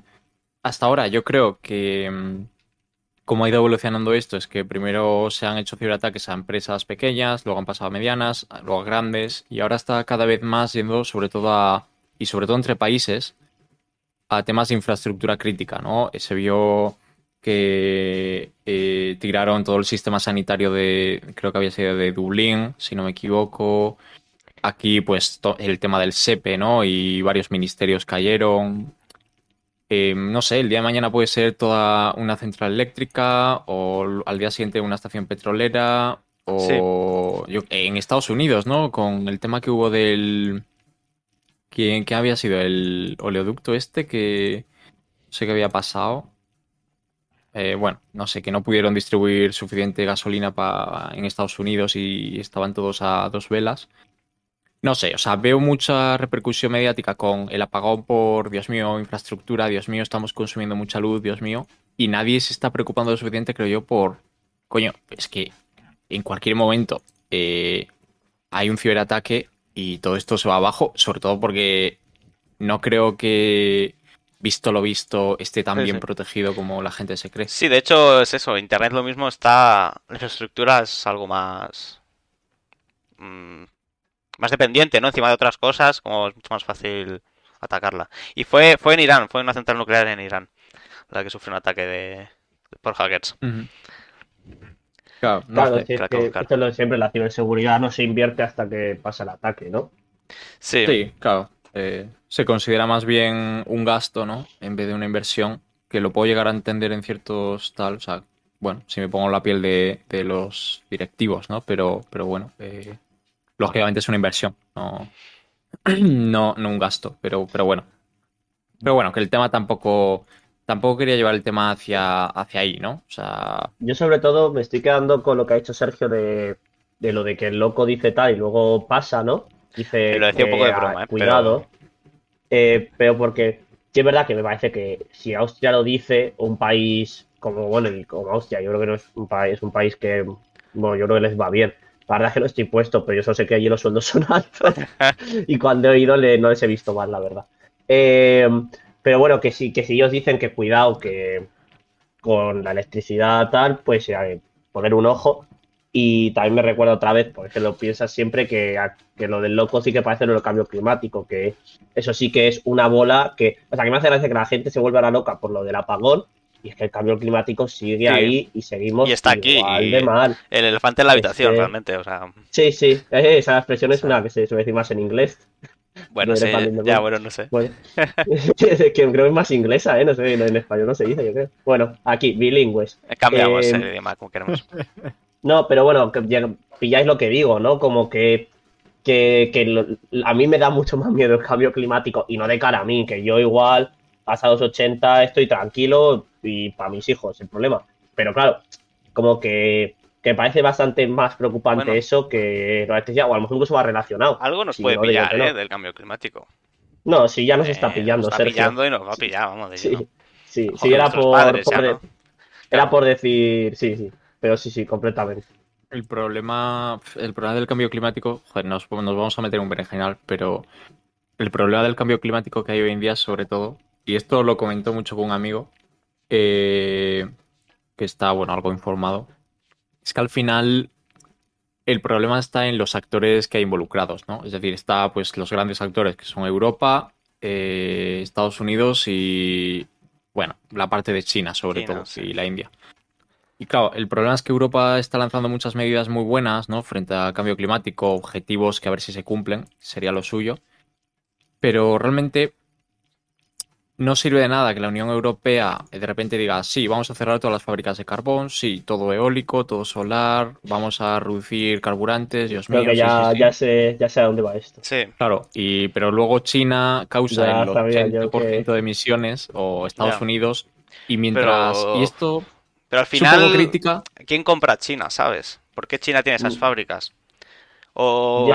Hasta ahora yo creo que. mm, cómo ha ido evolucionando esto es que primero se han hecho ciberataques a empresas pequeñas, luego han pasado a medianas, luego a grandes, y ahora está cada vez más yendo sobre todo a, y sobre todo entre países, a temas de infraestructura crítica, ¿no? Se vio que eh, tiraron todo el sistema sanitario de, creo que había sido de Dublín, si no me equivoco. Aquí, pues, el tema del SEPE, ¿no? Y varios ministerios cayeron. Eh, no sé, el día de mañana puede ser toda una central eléctrica o al día siguiente una estación petrolera o en Estados Unidos, ¿no? Con el tema que hubo del... ¿Quién, había sido? El oleoducto este que no sé qué había pasado. Eh, bueno, no sé, que no pudieron distribuir suficiente gasolina en Estados Unidos y estaban todos a dos velas. No sé, o sea, veo mucha repercusión mediática con el apagón por, Dios mío, infraestructura, Dios mío, estamos consumiendo mucha luz, Dios mío, y nadie se está preocupando lo suficiente, creo yo, por, coño, es que en cualquier momento eh, hay un ciberataque y todo esto se va abajo, sobre todo porque no creo que visto lo visto, esté tan bien protegido como la gente se cree. Sí, de hecho es eso, Internet lo mismo está, la infraestructura es algo más... Mm, más dependiente, ¿no? Encima de otras cosas, como es mucho más fácil atacarla. Y fue, fue en Irán, fue en una central nuclear en Irán, la que sufrió un ataque de por hackers. Claro, claro es que esto lo de siempre, la ciberseguridad no se invierte hasta que pasa el ataque, ¿no? Sí, sí claro. Eh, se considera más bien un gasto, ¿no? En vez de una inversión, que lo puedo llegar a entender en ciertos tal, o sea, bueno, si me pongo la piel de, los directivos, ¿no? Pero, pero bueno, eh, lógicamente es una inversión, no, no, no un gasto, pero, pero bueno. Pero bueno, que el tema tampoco, tampoco quería llevar el tema hacia, hacia ahí, ¿no? O sea... Yo sobre todo me estoy quedando con lo que ha dicho Sergio de, de lo de que el loco dice tal y luego pasa, ¿no? Dice, lo decía un poco de broma, ¿eh? cuidado. Eh, pero porque sí es verdad que me parece que si Austria lo dice, un país como, bueno, como Austria, yo creo que no es un país, es un país que, bueno, yo creo que les va bien. La verdad es que no estoy puesto, pero yo solo sé que allí los sueldos son altos. y cuando he ido no les he visto mal, la verdad. Eh, pero bueno, que sí, que si ellos dicen que cuidado, que con la electricidad tal, pues eh, poner un ojo. Y también me recuerda otra vez, porque lo piensas siempre, que, que lo del loco sí que parece lo del cambio climático, que eso sí que es una bola que. O sea, que me hace gracia que la gente se vuelva a la loca por lo del apagón, y es que el cambio climático sigue ahí y seguimos y está aquí, igual de mal. El elefante en la habitación, realmente, o sea. Sí, sí, esa expresión es una que se suele decir más en inglés. Bueno, sí, ya, bueno, no sé. Bueno, que creo que es más inglesa, ¿eh? No sé, en español no se dice, yo creo. Bueno, aquí, bilingües. Cambiamos eh, el idioma como queremos. No, pero bueno, que pilláis lo que digo, ¿no? Como que, que, a mí me da mucho más miedo el cambio climático y no de cara a mí, que yo igual, pasados 80, estoy tranquilo y para mis hijos, el problema. Pero claro, como que, que parece bastante más preocupante eso que la electricidad, o a lo mejor incluso va relacionado. Algo nos puede pillar, ¿eh? Del cambio climático. No, sí, ya nos está eh, pillando, nos está pillando y nos va a pillar, vamos. De sí, sí, sí, era por, era por decir, sí, sí. Pero sí, sí, completamente. El problema, el problema del cambio climático, joder, nos, vamos a meter un berenjenal, pero el problema del cambio climático que hay hoy en día, sobre todo, y esto lo comentó mucho con un amigo, eh, que está, bueno, algo informado, es que al final el problema está en los actores que hay involucrados, ¿no? Es decir, está pues los grandes actores que son Europa, eh, Estados Unidos y, bueno, la parte de China sobre todo, y la India. Y claro, el problema es que Europa está lanzando muchas medidas muy buenas, ¿no? Frente al cambio climático, objetivos que a ver si se cumplen, sería lo suyo. Pero realmente no sirve de nada que la Unión Europea de repente diga, sí, vamos a cerrar todas las fábricas de carbón, sí, todo eólico, todo solar, vamos a reducir carburantes, Dios mío. Creo que ya, ya, sé, ya sé a dónde va esto. Sí. Claro, y, pero luego China causa el 80% de emisiones, o Estados Unidos, y mientras... Y esto pero al final, ¿quién compra China, sabes? ¿Por qué China tiene esas mm. fábricas? O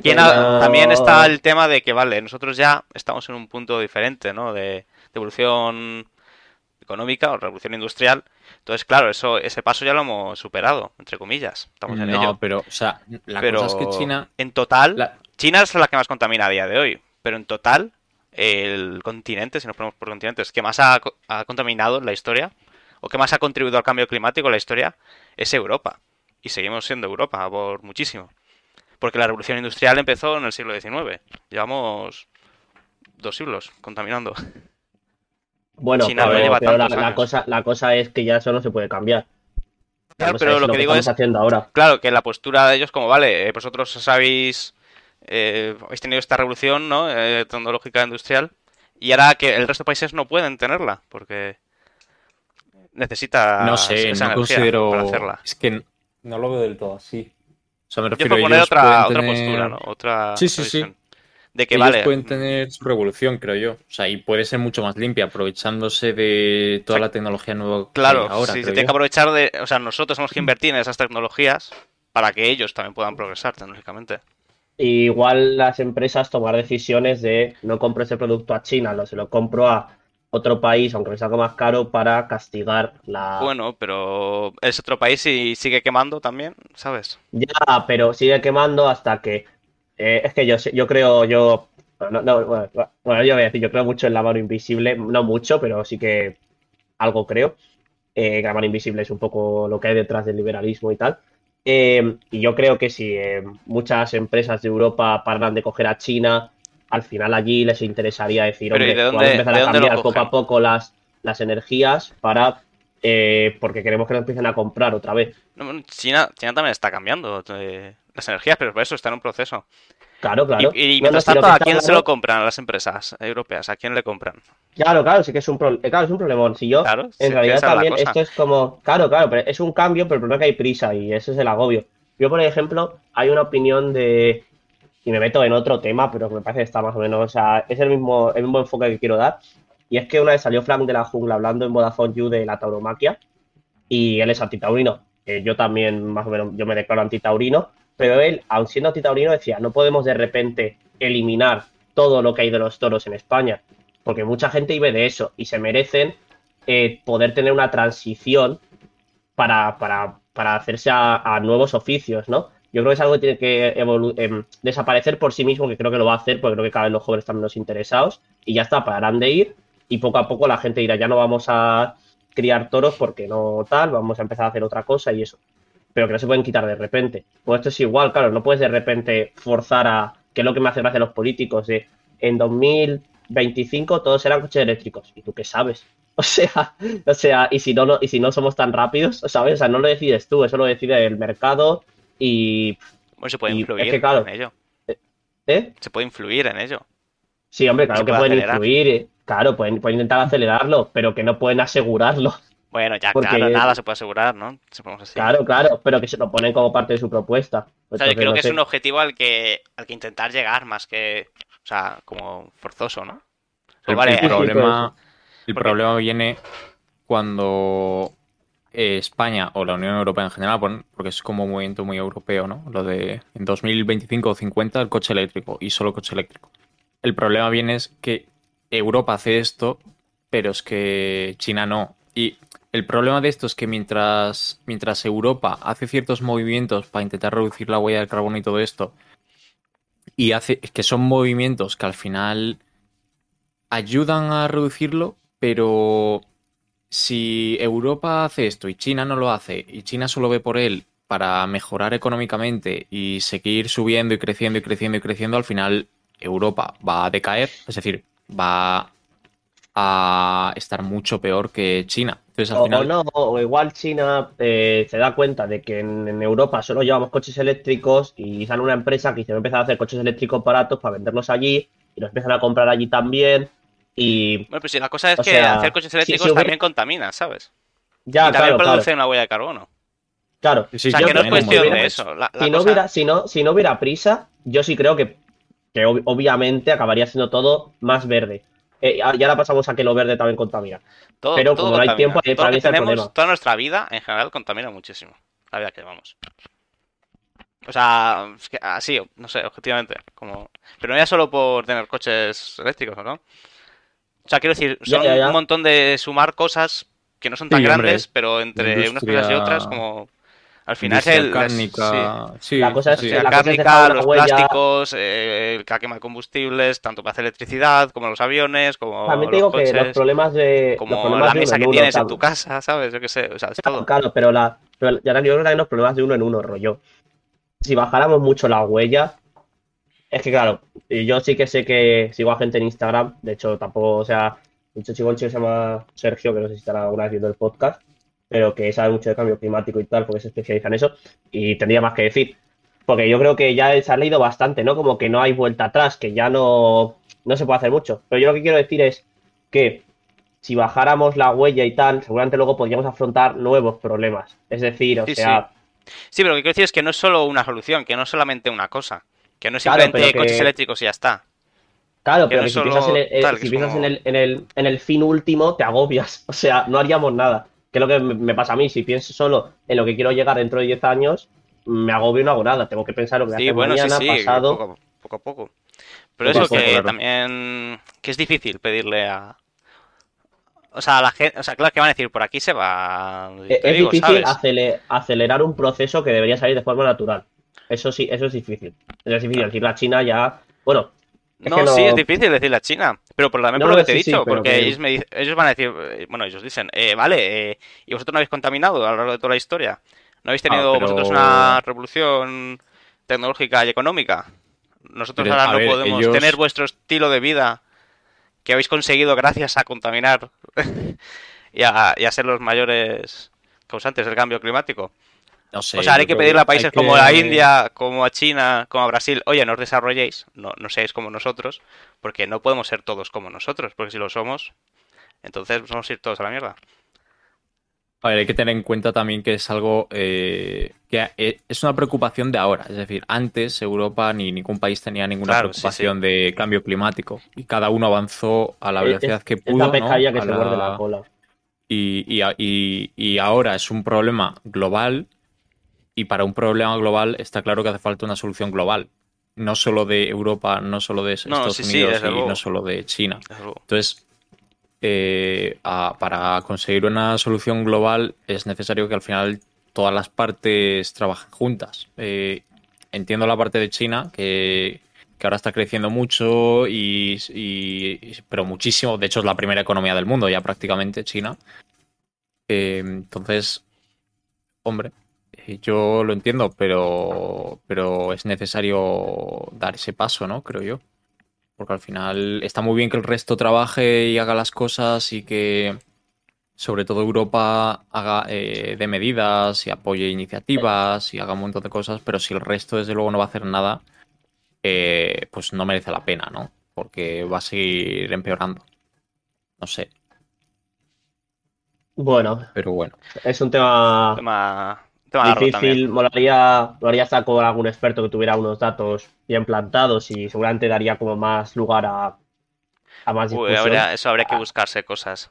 también está el tema de que, vale, nosotros ya estamos en un punto diferente, ¿no? De, evolución económica o revolución industrial. Entonces, claro, eso, ese paso ya lo hemos superado, entre comillas. Estamos en no, pero, o sea, la cosa es que China. En total, China es la que más contamina a día de hoy. Pero en total, el continente, si nos ponemos por continentes, que más ha, ha contaminado en la historia o que más ha contribuido al cambio climático en la historia es Europa. Y seguimos siendo Europa por muchísimo. Porque la revolución industrial empezó en el siglo XIX. Llevamos dos siglos contaminando. Bueno, China pero, lleva pero la, la cosa, la cosa es que ya eso no se puede cambiar. La Claro, pero es lo que digo estamos es, haciendo ahora. claro, que la postura de ellos como, vale, eh, vosotros habéis, eh, habéis tenido esta revolución, ¿no? Eh, tecnológica industrial, y ahora que el resto de países no pueden tenerla, porque necesita No sé, esa no energía considero. para hacerla. Es que no lo veo del todo así. O sea, me Yo refiero ellos otra, pueden otra tener- postura, ¿no? Otra, Sí, sí, sí. De que ellos vale, pueden tener su revolución, creo yo. O sea, y puede ser mucho más limpia, aprovechándose de toda O sea, la tecnología nueva que claro, hay ahora. sí, se tiene yo. que aprovechar de, o sea, nosotros tenemos que invertir en esas tecnologías para que ellos también puedan progresar tecnológicamente. Y igual las empresas tomar decisiones de no compro ese producto a China, lo, se lo compro a otro país, aunque me salga más caro, para castigar la... Bueno, pero es otro país y sigue quemando también, ¿sabes? Ya, pero sigue quemando hasta que... eh, es que yo, yo creo, yo... No, no, bueno, bueno, yo voy a decir, yo creo mucho en la mano invisible, no mucho, pero sí que algo creo. Eh, la mano invisible es un poco lo que hay detrás del liberalismo y tal. Eh, y yo creo que si eh, muchas empresas de Europa paran de coger a China, al final allí les interesaría decir, Pero, ¿y hombre, dónde- a empezar a cambiar poco a poco las, las energías para... eh, porque queremos que nos empiecen a comprar otra vez. China, China también está cambiando eh, las energías, pero por eso está en un proceso. Claro, claro. Y, mientras tanto, ¿a quién se lo compran las empresas europeas? ¿A quién le compran? Claro, claro, sí que es un problema. Claro, es un problemón. Si yo, Claro, en realidad también, esto es como, claro, claro, pero es un cambio, pero el problema es que hay prisa y ese es el agobio. Yo, por ejemplo, hay una opinión de, y me meto en otro tema, pero que me parece que está más o menos, o sea, es el mismo, el mismo enfoque que quiero dar. Y es que una vez salió Frank de la Jungla hablando en Vodafone You de la tauromaquia, y él es antitaurino. Eh, yo también, más o menos, yo me declaro antitaurino, pero él, aun siendo antitaurino, decía, no podemos de repente eliminar todo lo que hay de los toros en España, porque mucha gente vive de eso y se merecen eh, poder tener una transición para, para, para hacerse a, a nuevos oficios, ¿no? Yo creo que es algo que tiene que em, desaparecer por sí mismo, que creo que lo va a hacer, porque creo que cada vez los jóvenes están menos interesados, y ya está, pararán de ir, y poco a poco la gente dirá, ya no vamos a criar toros porque no tal, vamos a empezar a hacer otra cosa y eso. Pero que no se pueden quitar de repente. Pues esto es igual, claro, no puedes de repente forzar a, que es lo que me hace gracia los políticos, de en 2025 todos serán coches eléctricos. ¿Y tú qué sabes? O sea, o sea, y si no, no- y si no somos tan rápidos, ¿sabes? O sea, no lo decides tú, eso lo decide el mercado y Bueno, se puede Y es influir que, claro, en ello. ¿eh? Se puede influir en ello. Sí, hombre, claro Se que puede pueden acelerar. influir, eh, claro, pueden, pueden intentar acelerarlo, pero que no pueden asegurarlo. Bueno, ya, Porque- claro, nada se puede asegurar, ¿no? Así. Claro, claro, pero que se lo ponen como parte de su propuesta. O sea, yo creo no que sé. es un objetivo al que, al que intentar llegar más que, o sea, como forzoso, ¿no? O sea, El, vale, problema, el problema viene cuando eh, España o la Unión Europea en general, porque es como un movimiento muy europeo, ¿no? Lo de en 2025 o 50 el coche eléctrico y solo coche eléctrico. El problema viene es que Europa hace esto, pero es que China no. Y el problema de esto es que mientras, mientras Europa hace ciertos movimientos para intentar reducir la huella de carbono y todo esto, y hace que son movimientos que al final ayudan a reducirlo, pero si Europa hace esto y China no lo hace, y China solo ve por él para mejorar económicamente y seguir subiendo y creciendo y creciendo y creciendo, al final Europa va a decaer, es decir, va a estar mucho peor que China. Entonces, al O, final, o no, o igual China eh, se da cuenta de que en, en Europa solo llevamos coches eléctricos y sale una empresa que dice, voy a empezar a hacer coches eléctricos baratos para venderlos allí y los empiezan a comprar allí también y Bueno, pues si la cosa es que sea, hacer coches eléctricos si hubiera- también contamina, ¿sabes? ya, y también claro, produce claro, una huella de carbono. claro. Sí, o sea, yo que no es cuestión de eso. La, la Si no, hubiera, si, no, si no hubiera prisa, yo sí creo que, que ob- obviamente acabaría siendo todo más verde. Eh, y ahora pasamos a que lo verde también contamina. todo- pero todo como no hay tiempo, ahí Todo para mí está el tenemos, problema. toda nuestra vida en general contamina muchísimo. La vida que llevamos. O sea, es que así, no sé, objetivamente. Como... Pero no ya solo por tener coches eléctricos, ¿no? O sea, quiero decir, son ya, ya. un montón de sumar cosas que no son tan Sí, grandes, pero entre unas cosas y otras, como Al final es el... cárnica. Sí, La cosa es La la cárnica, los huella. plásticos, eh, el que quema combustibles, tanto para hacer electricidad como los aviones, como También te digo que los problemas de. como problemas la de mesa que tienes en tu casa, ¿sabes? Yo qué sé, o sea, es todo. Claro, pero la. Pero ya yo creo que también los problemas de uno en uno, rollo. Si bajáramos mucho la huella. Es que claro, yo sí que sé que sigo a gente en Instagram. De hecho, tampoco, o sea, un chico un chico se llama Sergio, que no sé si estará alguna vez viendo el podcast, pero que sabe mucho de cambio climático y tal, porque se especializa en eso, y tendría más que decir. Porque yo creo que ya se ha leído bastante, ¿no? Como que no hay vuelta atrás, que ya no, no se puede hacer mucho. Pero yo lo que quiero decir es que si bajáramos la huella y tal, seguramente luego podríamos afrontar nuevos problemas. Es decir, o Sí, sea, Sí, pero lo que quiero decir es que no es solo una solución, que no es solamente una cosa, que no es Claro, simplemente que- coches eléctricos y ya está. claro, pero que si piensas, en el, tal, si que es piensas como- en, el, en, el, en el fin último, te agobias. O sea, no haríamos nada. Que es lo que me pasa a mí. Si pienso solo en lo que quiero llegar dentro de 10 años, me agobio y no hago nada. Tengo que pensar lo que Sí, hacer bueno, mañana, sí, sí, pasado. poco, poco a poco. Pero Poco eso poco, que claro. también que es difícil pedirle a o sea, a la gente, o sea, claro que van a decir por aquí se va, te Es digo, difícil acelerar un proceso que debería salir de forma natural. Eso sí, eso es difícil. Eso es difícil. Decir la China ya. Bueno, es No, que no- sí, es difícil decirle a China, pero por, también No, por lo que te he sí, dicho, porque que- ellos, me dic- ellos van a decir, eh, bueno, ellos dicen, eh, vale, eh, y vosotros no habéis contaminado a lo largo de toda la historia, no habéis tenido pero- vosotros una revolución tecnológica y económica. Nosotros Pero, ahora no ver, podemos ellos- tener vuestro estilo de vida que habéis conseguido gracias a contaminar y, a, y a ser los mayores causantes del cambio climático. No sé, O sea, hay que pedirle a países que- como la India, como a China, como a Brasil, oye, no os desarrolléis, no, no seáis como nosotros, porque no podemos ser todos como nosotros, porque si lo somos, entonces vamos a ir todos a la mierda. A ver, hay que tener en cuenta también que es algo eh, que eh, es una preocupación de ahora. Es decir, antes Europa ni ningún país tenía ninguna Claro, sí, preocupación de cambio climático y cada uno avanzó a la es- velocidad que es pudo. la ¿no? que A se la- muerde la cola. Y, y- y ahora es un problema global y para un problema global está claro que hace falta una solución global. No solo de Europa, no solo de Estados sí, Unidos y no solo de China. Entonces, eh, a- para conseguir una solución global es necesario que al final todas las partes trabajen juntas. Eh, entiendo la parte de China, que, que ahora está creciendo mucho, y, y- pero muchísimo. De hecho, es la primera economía del mundo ya prácticamente, China. Eh, entonces, hombre, yo lo entiendo, pero, pero es necesario dar ese paso, ¿no? Creo yo. Porque al final está muy bien que el resto trabaje y haga las cosas y que sobre todo Europa haga eh, de medidas y apoye iniciativas y haga un montón de cosas, pero si el resto desde luego no va a hacer nada, eh, pues no merece la pena, ¿no? Porque va a seguir empeorando. No sé, Bueno, pero bueno. es un tema Tema, tema. Difícil. Molaría, molaría estar con algún experto que tuviera unos datos bien plantados y seguramente daría como más lugar a, a más Uy, habría- eso habría que buscarse cosas.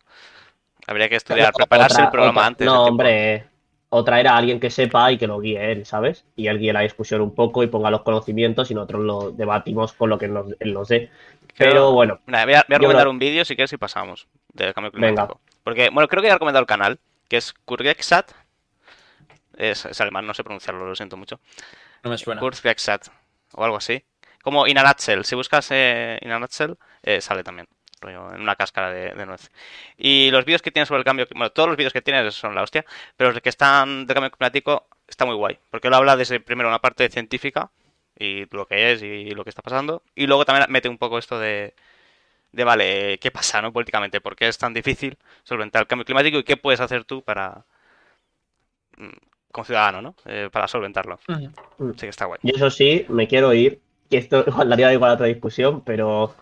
Habría que estudiar, Otra- prepararse el otra- programa otra- antes. No, hombre. O traer a alguien que sepa y que lo guíe él, ¿sabes? Y él guíe la discusión un poco y ponga los conocimientos y nosotros lo debatimos con lo que nos, él nos dé. Pero bueno, Mira, voy a, voy a recomendar un vídeo si quieres y pasamos del cambio Venga. climático. Porque, bueno, creo que ya he recomendado el canal, que es Kurgexat. Es, es alemán, no sé pronunciarlo, lo siento mucho. No me suena. O algo así. Como In a Nutshell. Si buscas eh, eh, sale también. En una cáscara de, de nuez. Y los vídeos que tiene sobre el cambio. Bueno, todos los vídeos que tiene son la hostia. Pero los que están del cambio climático está muy guay. Porque él habla desde primero una parte científica y lo que es y lo que está pasando. Y luego también mete un poco esto de. De vale, ¿qué pasa, no? Políticamente, ¿por qué es tan difícil solventar el cambio climático y qué puedes hacer tú para. Mm, como ciudadano, ¿no? Eh, para solventarlo. Ujú. Sí que está guay. y eso sí, me quiero ir. Que esto igual daría igual a otra discusión, pero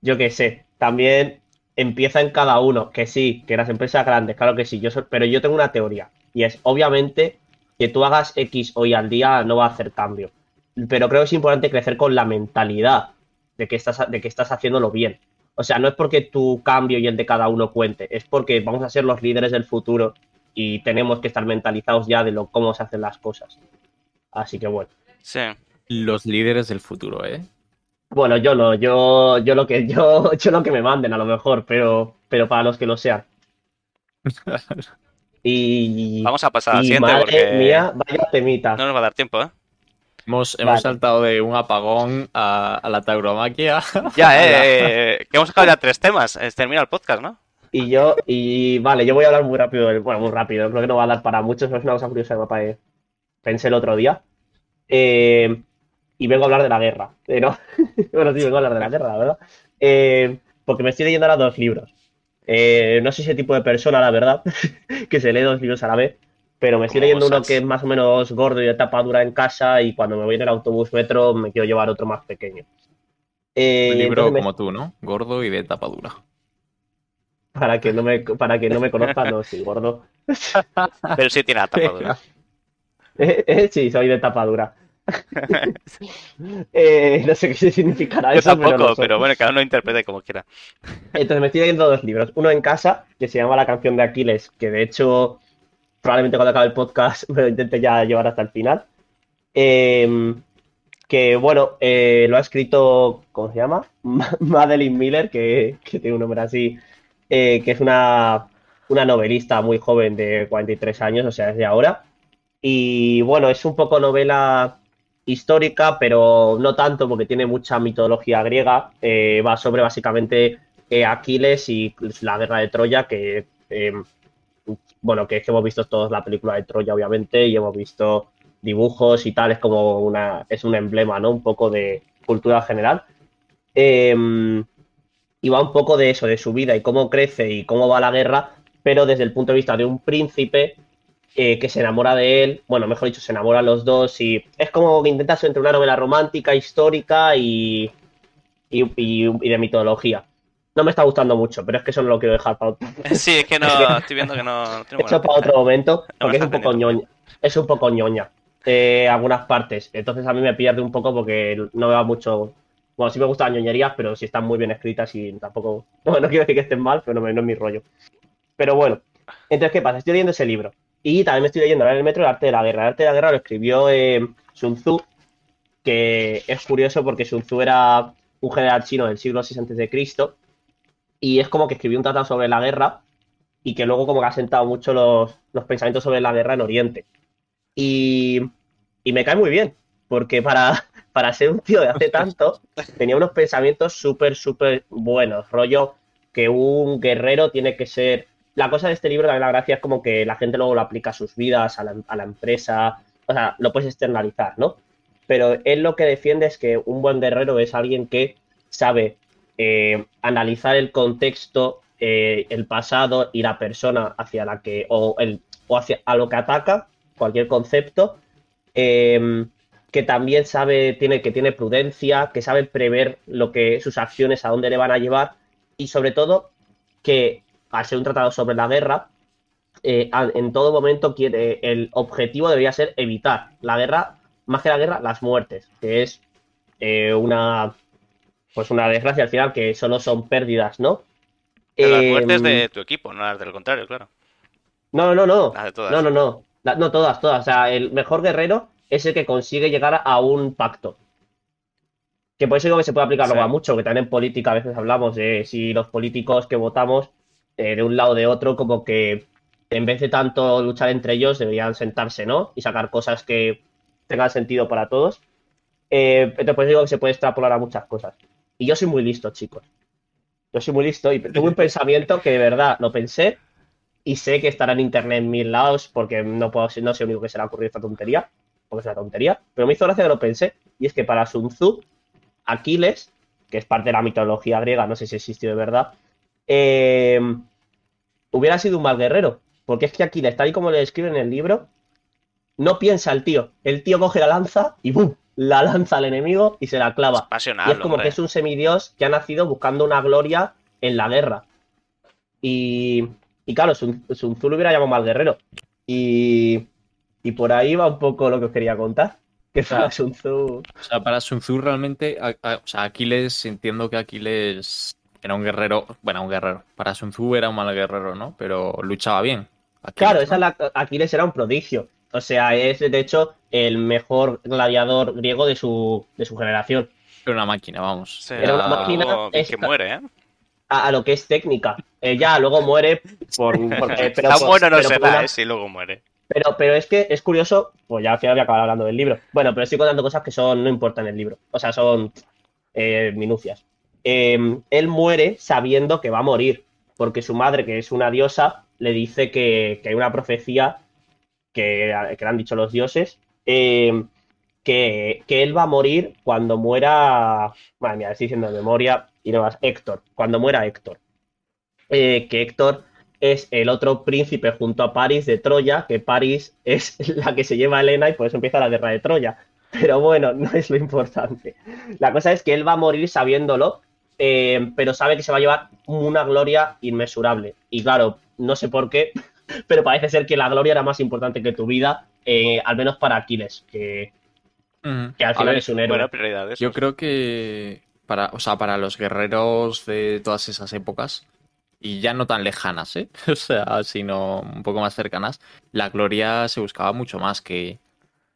yo qué sé. También empieza en cada uno. Que sí, que las empresas grandes, claro que sí. Yo so- pero yo tengo una teoría. Y es, obviamente, que tú hagas X hoy al día no va a hacer cambio. Pero creo que es importante crecer con la mentalidad de que estás, de que estás haciéndolo bien. O sea, no es porque tu cambio y el de cada uno cuente, es porque vamos a ser los líderes del futuro y tenemos que estar mentalizados ya de lo, cómo se hacen las cosas. Así que bueno. Sí. Los líderes del futuro, ¿eh? Bueno, yo no, yo, yo lo que yo, yo lo que me manden a lo mejor, pero, pero para los que lo sean. Y, Vamos a pasar a la siguiente madre porque mía, vaya temita. no nos va a dar tiempo, ¿eh? Hemos, hemos Vale. saltado de un apagón a, a la tauromaquia. Ya, eh, que hemos sacado ya tres temas. Eh, Termina el podcast, ¿no? Y yo, y vale, yo voy a hablar muy rápido, bueno, muy rápido, creo que no va a dar para muchos, pero es una cosa curiosa que me pa- pensé el otro día. Eh, y vengo a hablar de la guerra. Eh, no. bueno, sí, vengo a hablar de la guerra, la verdad. Eh, porque me estoy leyendo ahora dos libros. Eh, no soy ese tipo de persona, la verdad, que se lee dos libros a la vez, pero me estoy leyendo uno que es más o menos gordo y de tapa dura en casa y cuando me voy en el autobús metro me quiero llevar otro más pequeño. Un libro me- como tú, ¿no? Gordo y de tapa dura. Para que no me, para que no me conozcan, no, sí, gordo. Pero sí tiene la tapadura. Eh, eh, sí, soy de tapadura. Eh, no sé qué significará Yo eso, tampoco, pero bueno, cada uno interprete como quiera. Entonces me estoy leyendo dos libros. Uno en casa, que se llama La canción de Aquiles, que de hecho probablemente cuando acabe el podcast me lo intente ya llevar hasta el final. Eh, que bueno, eh, lo ha escrito, ¿cómo se llama? Ma- Madeline Miller, que, que tiene un nombre así, eh, que es una, una novelista muy joven de 43 años, o sea, desde ahora. Y bueno, es un poco novela histórica, pero no tanto porque tiene mucha mitología griega. Eh, va sobre básicamente eh, Aquiles y la guerra de Troya, que bueno, que que hemos visto todos la película de Troya, obviamente, y hemos visto dibujos y tal, es como una, es un emblema, ¿no? Un poco de cultura general. Y va un poco de eso, de su vida y cómo crece y cómo va la guerra, pero desde el punto de vista de un príncipe eh, que se enamora de él, bueno, mejor dicho, se enamoran los dos y es como que intentas entre una novela romántica, histórica y, y, y- y de mitología. No me está gustando mucho, pero es que eso no lo quiero dejar para otro, Sí, es que no, estoy viendo que no, no tiene buena eso para otro momento, me porque es un poco ñoña. Es un poco ñoña. eh, algunas partes. Entonces a mí me pierde un poco porque no me va mucho. Bueno, sí me gustan las ñoñerías, pero si están muy bien escritas y tampoco. No, no quiero decir que estén mal, pero no, es mi rollo. Pero bueno. Entonces, ¿qué pasa? Estoy leyendo ese libro. Y también me estoy leyendo ahora en el metro El arte de la guerra. El arte de la guerra lo escribió eh, Sun Tzu, que es curioso porque Sun Tzu era un general chino del siglo VI a.C. Y es como que escribió un tratado sobre la guerra y que luego como que ha sentado mucho los, los pensamientos sobre la guerra en Oriente. Y, y me cae muy bien, porque para, para ser un tío de hace tanto, tenía unos pensamientos súper, súper buenos. Rollo que un guerrero tiene que ser... La cosa de este libro, también la gracia es como que la gente luego lo aplica a sus vidas, a la, empresa, o sea, lo puedes externalizar, ¿no? Pero él lo que defiende es que un buen guerrero es alguien que sabe eh, analizar el contexto, eh, el pasado y la persona hacia la que, o, el, o hacia a lo que ataca, cualquier concepto, eh, que también sabe, tiene, que tiene prudencia, que sabe prever lo que sus acciones, a dónde le van a llevar, y sobre todo que al ser un tratado sobre la guerra, eh, en todo momento quiere, el objetivo debería ser evitar la guerra, más que la guerra, las muertes, que es eh, una pues una desgracia al final, que solo son pérdidas, ¿no? Pero las Eh, muertes de tu equipo, no las del contrario, claro. No, no, no. Las de todas. No, no, no. La- no todas, todas. O sea, el mejor guerrero es el que consigue llegar a un pacto. Que por eso digo que se puede aplicar luego Sí. a mucho, que también en política a veces hablamos de si los políticos que votamos eh, de un lado o de otro, como que en vez de tanto luchar entre ellos, deberían sentarse, ¿no? Y sacar cosas que tengan sentido para todos. Eh, entonces, por eso digo que se puede extrapolar a muchas cosas. Y yo soy muy listo, chicos. Yo soy muy listo y tuve un pensamiento que de verdad lo pensé y sé que estará en internet en mil lados porque no puedo no sé lo único que se le ha ocurrido esta tontería, porque es una tontería, pero me hizo gracia que lo pensé y es que para Sun Tzu, Aquiles, que es parte de la mitología griega, no sé si existió de verdad, eh, hubiera sido un mal guerrero, porque es que Aquiles, tal y como le describe en el libro, no piensa el tío, el tío coge la lanza y ¡bum! la lanza al enemigo y se la clava. Es pasional, Y es como hombre. que es un semidios que ha nacido buscando una gloria en la guerra. Y, y claro, Sun, Sun Tzu lo hubiera llamado mal guerrero. Y, y por ahí va un poco lo que os quería contar. Que para Claro. Sun Tzu. O sea, para Sun Tzu realmente, a- a- o sea, Aquiles, entiendo que Aquiles era un guerrero, bueno, un guerrero. Para Sun Tzu era un mal guerrero, ¿no? Pero luchaba bien. Aquiles, Claro, ¿no? esa es la, Aquiles era un prodigio. O sea, es de hecho el mejor gladiador griego de su, de su generación. Era una máquina, vamos. Sí, Era una máquina que muere, ¿eh? a, a lo que es técnica. Ella luego muere por. porque- pero Tan por- bueno no pero será, una- ¿eh? Si luego muere. Pero, pero es que es curioso, pues ya al final voy a acabar hablando del libro. Bueno, pero estoy contando cosas que son no importan el libro. O sea, son eh, minucias. Eh, él muere sabiendo que va a morir, porque su madre, que es una diosa, le dice que, que hay una profecía que, que le han dicho los dioses, eh, que, que él va a morir cuando muera. Madre mía, estoy diciendo de memoria y no más. Héctor, cuando muera Héctor. Eh, que Héctor es el otro príncipe junto a París de Troya, que París es la que se lleva a Helena y por eso empieza la guerra de Troya. Pero bueno, no es lo importante. La cosa es que él va a morir sabiéndolo, eh, pero sabe que se va a llevar una gloria inmesurable. Y claro, no sé por qué, pero parece ser que la gloria era más importante que tu vida, eh, al menos para Aquiles, que, que al final ver, es un héroe. Buena. Yo creo que para, o sea, para los guerreros de todas esas épocas, y ya no tan lejanas, ¿eh? O sea, sino un poco más cercanas, la gloria se buscaba mucho más que,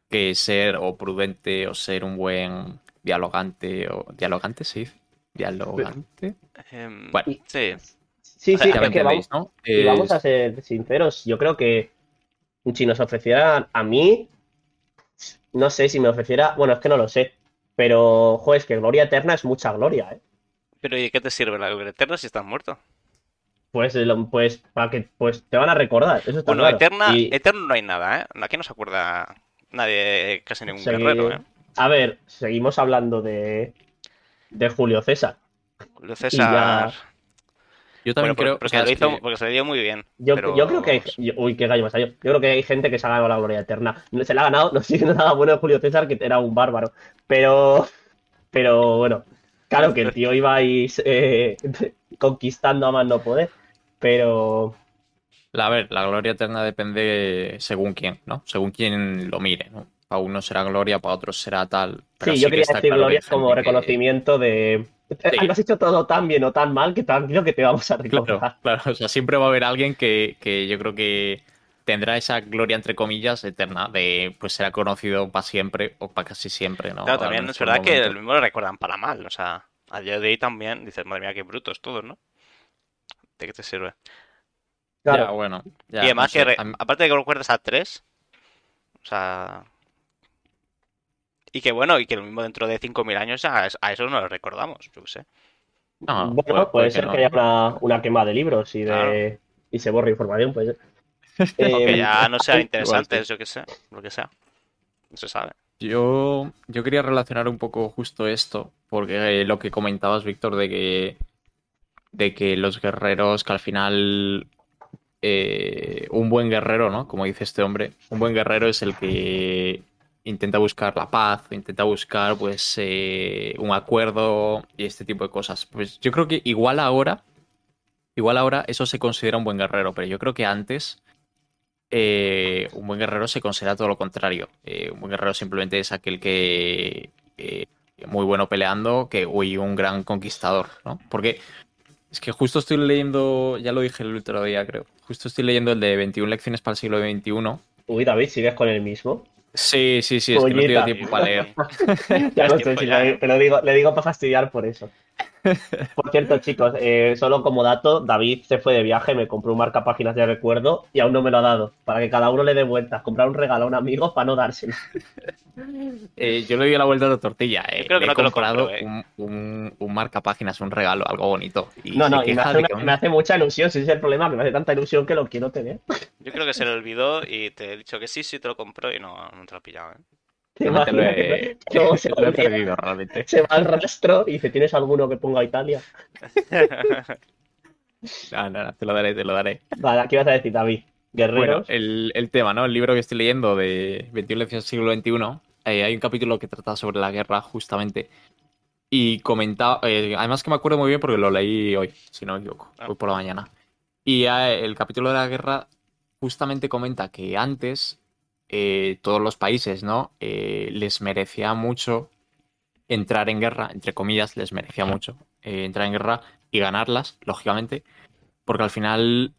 que ser o prudente o ser un buen dialogante o dialogante, sí. Dialogante. Em, Bueno. sí. Sí, sí, es que vamos, ¿no? y vamos a ser sinceros, yo creo que si nos ofrecieran a mí, no sé si me ofreciera, bueno, es que no lo sé, pero, joder, es que gloria eterna es mucha gloria, ¿eh? Pero ¿y qué te sirve la gloria eterna si estás muerto? Pues, pues, para que, pues te van a recordar, eso está Bueno, claro. eterna, Y, eterno no hay nada, ¿eh? Aquí no se acuerda nadie, casi ningún Segui- guerrero, ¿eh? a ver, seguimos hablando de, de Julio César. Julio César. Yo también Bueno, creo porque, es hizo- que- porque se le dio muy bien. Yo, pero- yo creo que hay, uy, qué gallo salió. Yo creo que hay gente que se ha ganado la gloria eterna. No se la ha ganado, no sigue nada bueno de Julio César, que era un bárbaro. Pero, pero bueno, claro que el tío iba ahí eh, conquistando a más no poder. Pero La- A ver, la gloria eterna depende según quién, ¿no? Según quién lo mire, ¿no? Para unos será gloria, para otros será tal. Pero sí, sí yo que quería decir gloria como que- reconocimiento de. Sí. Lo has hecho todo tan bien o tan mal que tranquilo que te vamos a recordar. claro. O sea, siempre va a haber alguien que, que yo creo que tendrá esa gloria, entre comillas, eterna, de pues será conocido para siempre o para casi siempre, ¿no? Claro, también es verdad que el mismo lo recuerdan para mal. O sea, a día de hoy también dices, madre mía, qué brutos todos, ¿no? ¿De qué te sirve? Claro. Ya, bueno. ya, y además no sé, que, re- a mí- aparte de que recuerdas a tres, o sea... Y que bueno, y que lo mismo dentro de 5.000 años es- a eso no lo recordamos, yo qué sé. no, bueno, puede- puede, puede ser no, que haya una, una quema de libros y de Claro. y se borre información, pues. O que Eh, ya no sea igual interesante, sí. yo qué sé, lo que sea. No se sabe. Yo, yo quería relacionar un poco justo esto, porque eh, lo que comentabas, Víctor, de que, de que los guerreros, que al final eh, un buen guerrero, ¿no? Como dice este hombre, un buen guerrero es el que intenta buscar la paz, intenta buscar pues eh, un acuerdo y este tipo de cosas. Pues yo creo que igual ahora, igual ahora eso se considera un buen guerrero, pero yo creo que antes eh, un buen guerrero se considera todo lo contrario. Eh, un buen guerrero simplemente es aquel que eh, muy bueno peleando, que uy, un gran conquistador, ¿no? Porque es que justo estoy leyendo, ya lo dije el otro día, creo. Justo estoy leyendo el de 21 lecciones para el siglo XXI. Uy, David, ¿sigues con el mismo? Sí, sí, sí, es que no tengo tiempo para leer. Ya no sé pero digo, le digo para fastidiar por eso. Por cierto, chicos, eh, solo como dato, David se fue de viaje, me compró un marca páginas de recuerdo y aún no me lo ha dado. Para que cada uno le dé vueltas, comprar un regalo a un amigo para no dárselo. Eh, yo le doy la vuelta a la tortilla. eh. Yo creo que Le no he te lo comprado compro, eh. un, un, un marcapáginas, un regalo, algo bonito. Y No, no, y me hace, de una- que aún- me hace mucha ilusión, si ese es el problema, que me hace tanta ilusión que lo quiero tener. Yo creo que se le olvidó y te he dicho que sí, sí te lo compró y no, no te lo he pillado, ¿eh? ¿Te Yo te lo imaginas he, que- que luego se, lo he olvida, perdido realmente. se va al rastro y dice, ¿tienes alguno que ponga Italia? No, no, no, te lo daré, te lo daré. Vale, ¿qué ibas a decir, David? Bueno, Guerreros. el, el tema, ¿no? El libro que estoy leyendo de 21 lecciones del siglo XXI, eh, hay un capítulo que trata sobre la guerra, justamente. Y comentaba, eh, además que me acuerdo muy bien porque lo leí hoy, si no me equivoco, Ah. hoy por la mañana. Y eh, el capítulo de la guerra justamente comenta que antes eh, todos los países, ¿no? Eh, les merecía mucho entrar en guerra, entre comillas, les merecía mucho eh, entrar en guerra y ganarlas, lógicamente, porque al final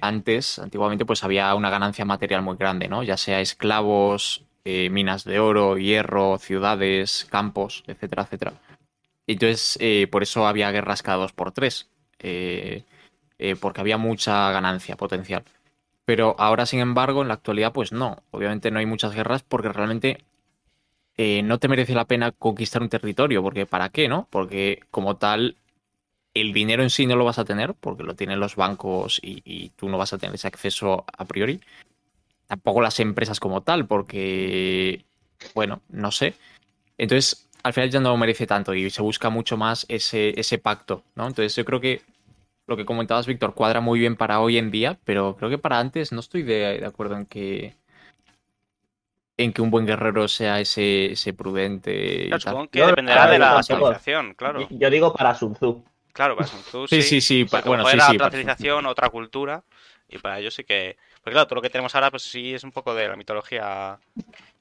antes, antiguamente, pues había una ganancia material muy grande, ¿no? Ya sea esclavos, minas de oro, hierro, ciudades, campos, etcétera, etcétera. Entonces, por eso había guerras cada dos por tres. porque había mucha ganancia potencial. Pero ahora, sin embargo, en la actualidad, pues no. Obviamente no hay muchas guerras porque realmente eh, no te merece la pena conquistar un territorio. Porque ¿para qué, no? Porque como tal, el dinero en sí no lo vas a tener, porque lo tienen los bancos y, tú no vas a tener ese acceso a priori. Tampoco las empresas como tal, porque, bueno, no sé. Entonces, al final ya no lo merece tanto y se busca mucho más ese, ese pacto, ¿no? Entonces yo creo que lo que comentabas, Víctor, cuadra muy bien para hoy en día, pero creo que para antes no estoy de, de acuerdo en que en que un buen guerrero sea ese, ese prudente y Claro, tal. supongo que dependerá no, de la civilización, claro. Yo- digo para Sun Tzu. Claro, para Sun Tzu Sí, sí, sí, O sea, pa- que bueno, sí, era sí, otra para- civilización, otra cultura, y para ellos sí que... Porque claro, todo lo que tenemos ahora, pues sí es un poco de la mitología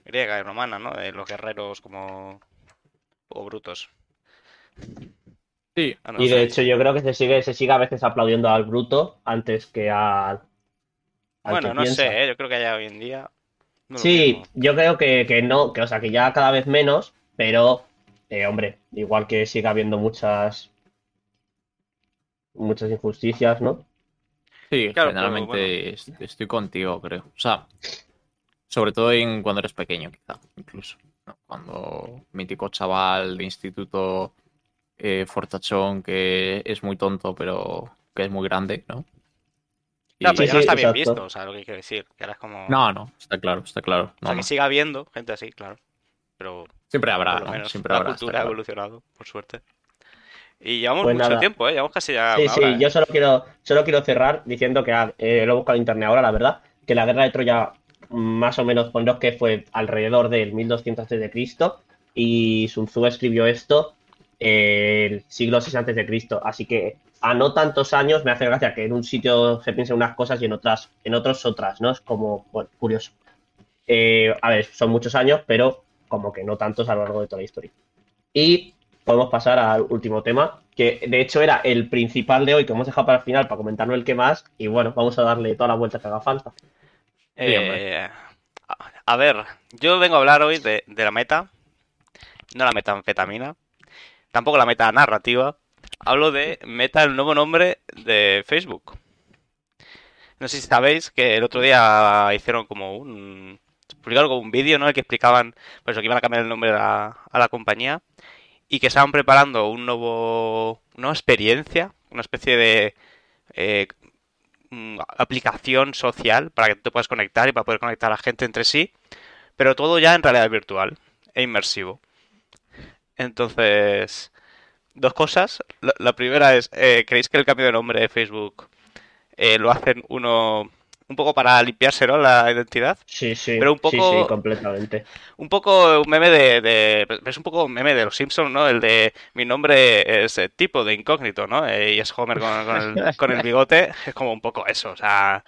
griega y romana, ¿no? De los guerreros como... o brutos. Sí, Ah, no Y sé. de hecho yo creo que se sigue, se sigue a veces aplaudiendo al bruto antes que al, al Bueno, que no piensa. sé, ¿eh? yo creo que ya hoy en día... no Sí, yo creo que, que no, que o sea que ya cada vez menos, pero eh, hombre, igual que sigue habiendo muchas muchas injusticias, ¿no? sí, Claro, generalmente bueno. estoy contigo, creo. O sea, sobre todo en cuando eres pequeño, quizá, incluso. ¿no? Cuando mítico chaval de instituto eh, fortachón que es muy tonto, pero que es muy grande, ¿no? Y- Claro, pero Sí, ya no sí, está bien exacto. visto, o sea, lo que quiero decir. Que ahora es como... No, no, está claro, está claro. o sea, no. que siga habiendo gente así, claro. Pero Siempre habrá, por lo ¿no? menos Siempre la habrá. cultura ha claro. evolucionado, por suerte. Y llevamos Pues mucho nada. tiempo, ¿eh? Llevamos casi ya Sí, una sí, hora, ¿eh? yo solo quiero, solo quiero cerrar diciendo que ah, eh, lo he buscado en internet ahora, la verdad, que la guerra de Troya más o menos pondrás que fue alrededor del 1200 a.C. y Sun Tzu escribió esto el siglo VI antes de Cristo, así que a no tantos años me hace gracia que en un sitio se piensen unas cosas y en otras, en otros otras, ¿no? Es como, bueno, curioso. Eh, a ver, son muchos años, pero como que no tantos a lo largo de toda la historia. Y podemos pasar al último tema, que de hecho era el principal de hoy, que hemos dejado para el final para comentarlo el que más, y bueno, vamos a darle toda la vuelta que haga falta. Eh, a, a ver, yo vengo a hablar hoy de, de la meta, no la metanfetamina, tampoco la meta narrativa. Hablo de Meta, el nuevo nombre de Facebook. No sé si sabéis que el otro día hicieron como un... publicaron como un vídeo, ¿no? El que explicaban pues, que iban a cambiar el nombre a la, compañía y que estaban preparando un nuevo... una experiencia, una especie de... eh, aplicación social para que tú te puedas conectar y para poder conectar a la gente entre sí, pero todo ya en realidad virtual e inmersivo. Entonces, dos cosas. La, la primera es, eh, ¿creéis que el cambio de nombre de Facebook eh, lo hacen uno un poco para limpiarse, ¿no? La identidad? Sí, sí, Pero un sí, poco- sí, completamente. Un poco un meme de, de- Es un poco un meme de los Simpsons, ¿no? El de mi nombre es eh, tipo de incógnito, ¿no? Eh, y es Homer con, con el, con el bigote. Es como un poco eso, o sea...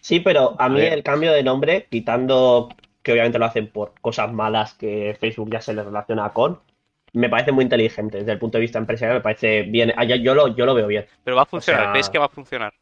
Sí, pero a mí el cambio de nombre, quitando que obviamente lo hacen por cosas malas que Facebook ya se le relaciona con, me parece muy inteligente. Desde el punto de vista empresarial me parece bien. Ah, Yo lo, yo lo veo bien. Pero va a funcionar, sea- ¿creéis que va a funcionar?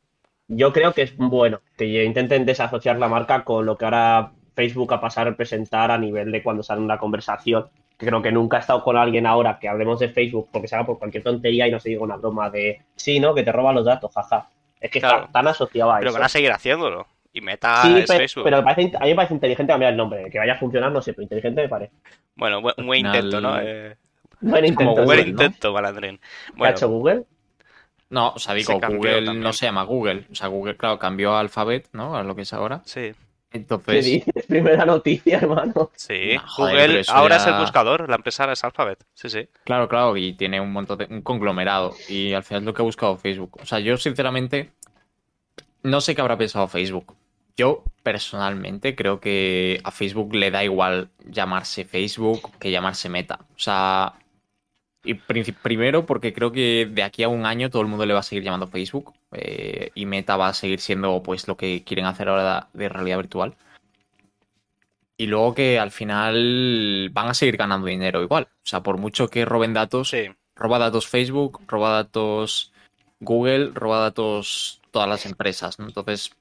Yo creo que es bueno que intenten desasociar la marca con lo que ahora Facebook ha pasado a representar a nivel de cuando sale una conversación. Creo que nunca he estado con alguien ahora que hablemos de Facebook porque se haga por cualquier tontería y no se diga una broma de sí, ¿no? Que te roban los datos, jaja. Es que Claro. está tan asociado a Pero eso. van a seguir haciéndolo. Y Meta Sí, es pe- Facebook. pero, me parece- a mí me parece inteligente cambiar el nombre. Que vaya a funcionar, no sé, pero inteligente me parece. Bueno, buen, un buen intento, ¿no? Eh, Buen como intento. buen Google, ¿no? intento, Malandrín. ¿Qué ha Bueno, hecho Google? No, o sea, digo, Se Google también. no se llama Google. O sea, Google, claro, cambió a Alphabet, ¿no? A lo que es ahora. sí, ¿Qué Entonces, dices? Primera noticia, hermano. sí. No, joder, Google pero ahora ya- es el buscador, la empresa es Alphabet. Sí, sí. claro, claro, y tiene un montón de un conglomerado. Y al final es lo que ha buscado Facebook. O sea, yo sinceramente no sé qué habrá pensado Facebook. Yo personalmente creo que a Facebook le da igual llamarse Facebook que llamarse Meta. O sea, y primero porque creo que de aquí a un año todo el mundo le va a seguir llamando Facebook eh, y Meta va a seguir siendo pues lo que quieren hacer ahora de realidad virtual. Y luego que al final van a seguir ganando dinero igual. O sea, por mucho que roben datos, Sí. roba datos Facebook, roba datos Google, roba datos todas las empresas, ¿no? Entonces,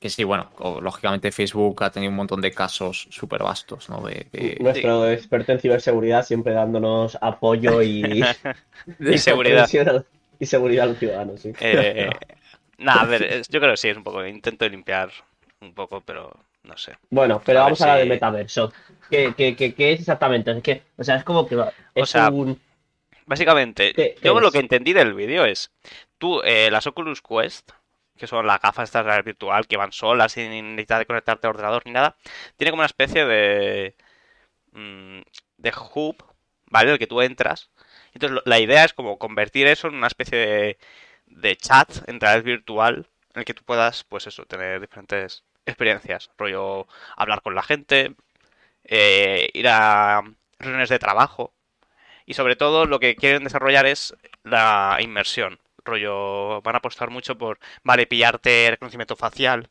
que sí, bueno, o- lógicamente Facebook ha tenido un montón de casos súper vastos, ¿no? De, de- Nuestro experto en ciberseguridad siempre dándonos apoyo y, Y seguridad. y seguridad a los ciudadanos, sí. Eh, nada, a ver, yo creo que sí, es un poco. Intento limpiar un poco, pero no sé. Bueno, pero A vamos a hablar si- del metaverso. ¿Qué, qué, qué- qué es exactamente? Es que, o sea, es como que es sea, un... Básicamente, ¿Qué- qué yo lo que entendí del vídeo es, tú, eh, las Oculus Quest, que son las gafas estas de virtual que van solas sin necesidad de conectarte a ordenador ni nada, tiene como una especie de mm, de hub, ¿vale? El que tú entras. Entonces la idea es como convertir eso en una especie de, de chat en realidad virtual en el que tú puedas, pues eso, tener diferentes experiencias, rollo hablar con la gente, eh, ir a reuniones de trabajo. Y sobre todo lo que quieren desarrollar es la inmersión. Rollo, van a apostar mucho por, vale, pillarte reconocimiento facial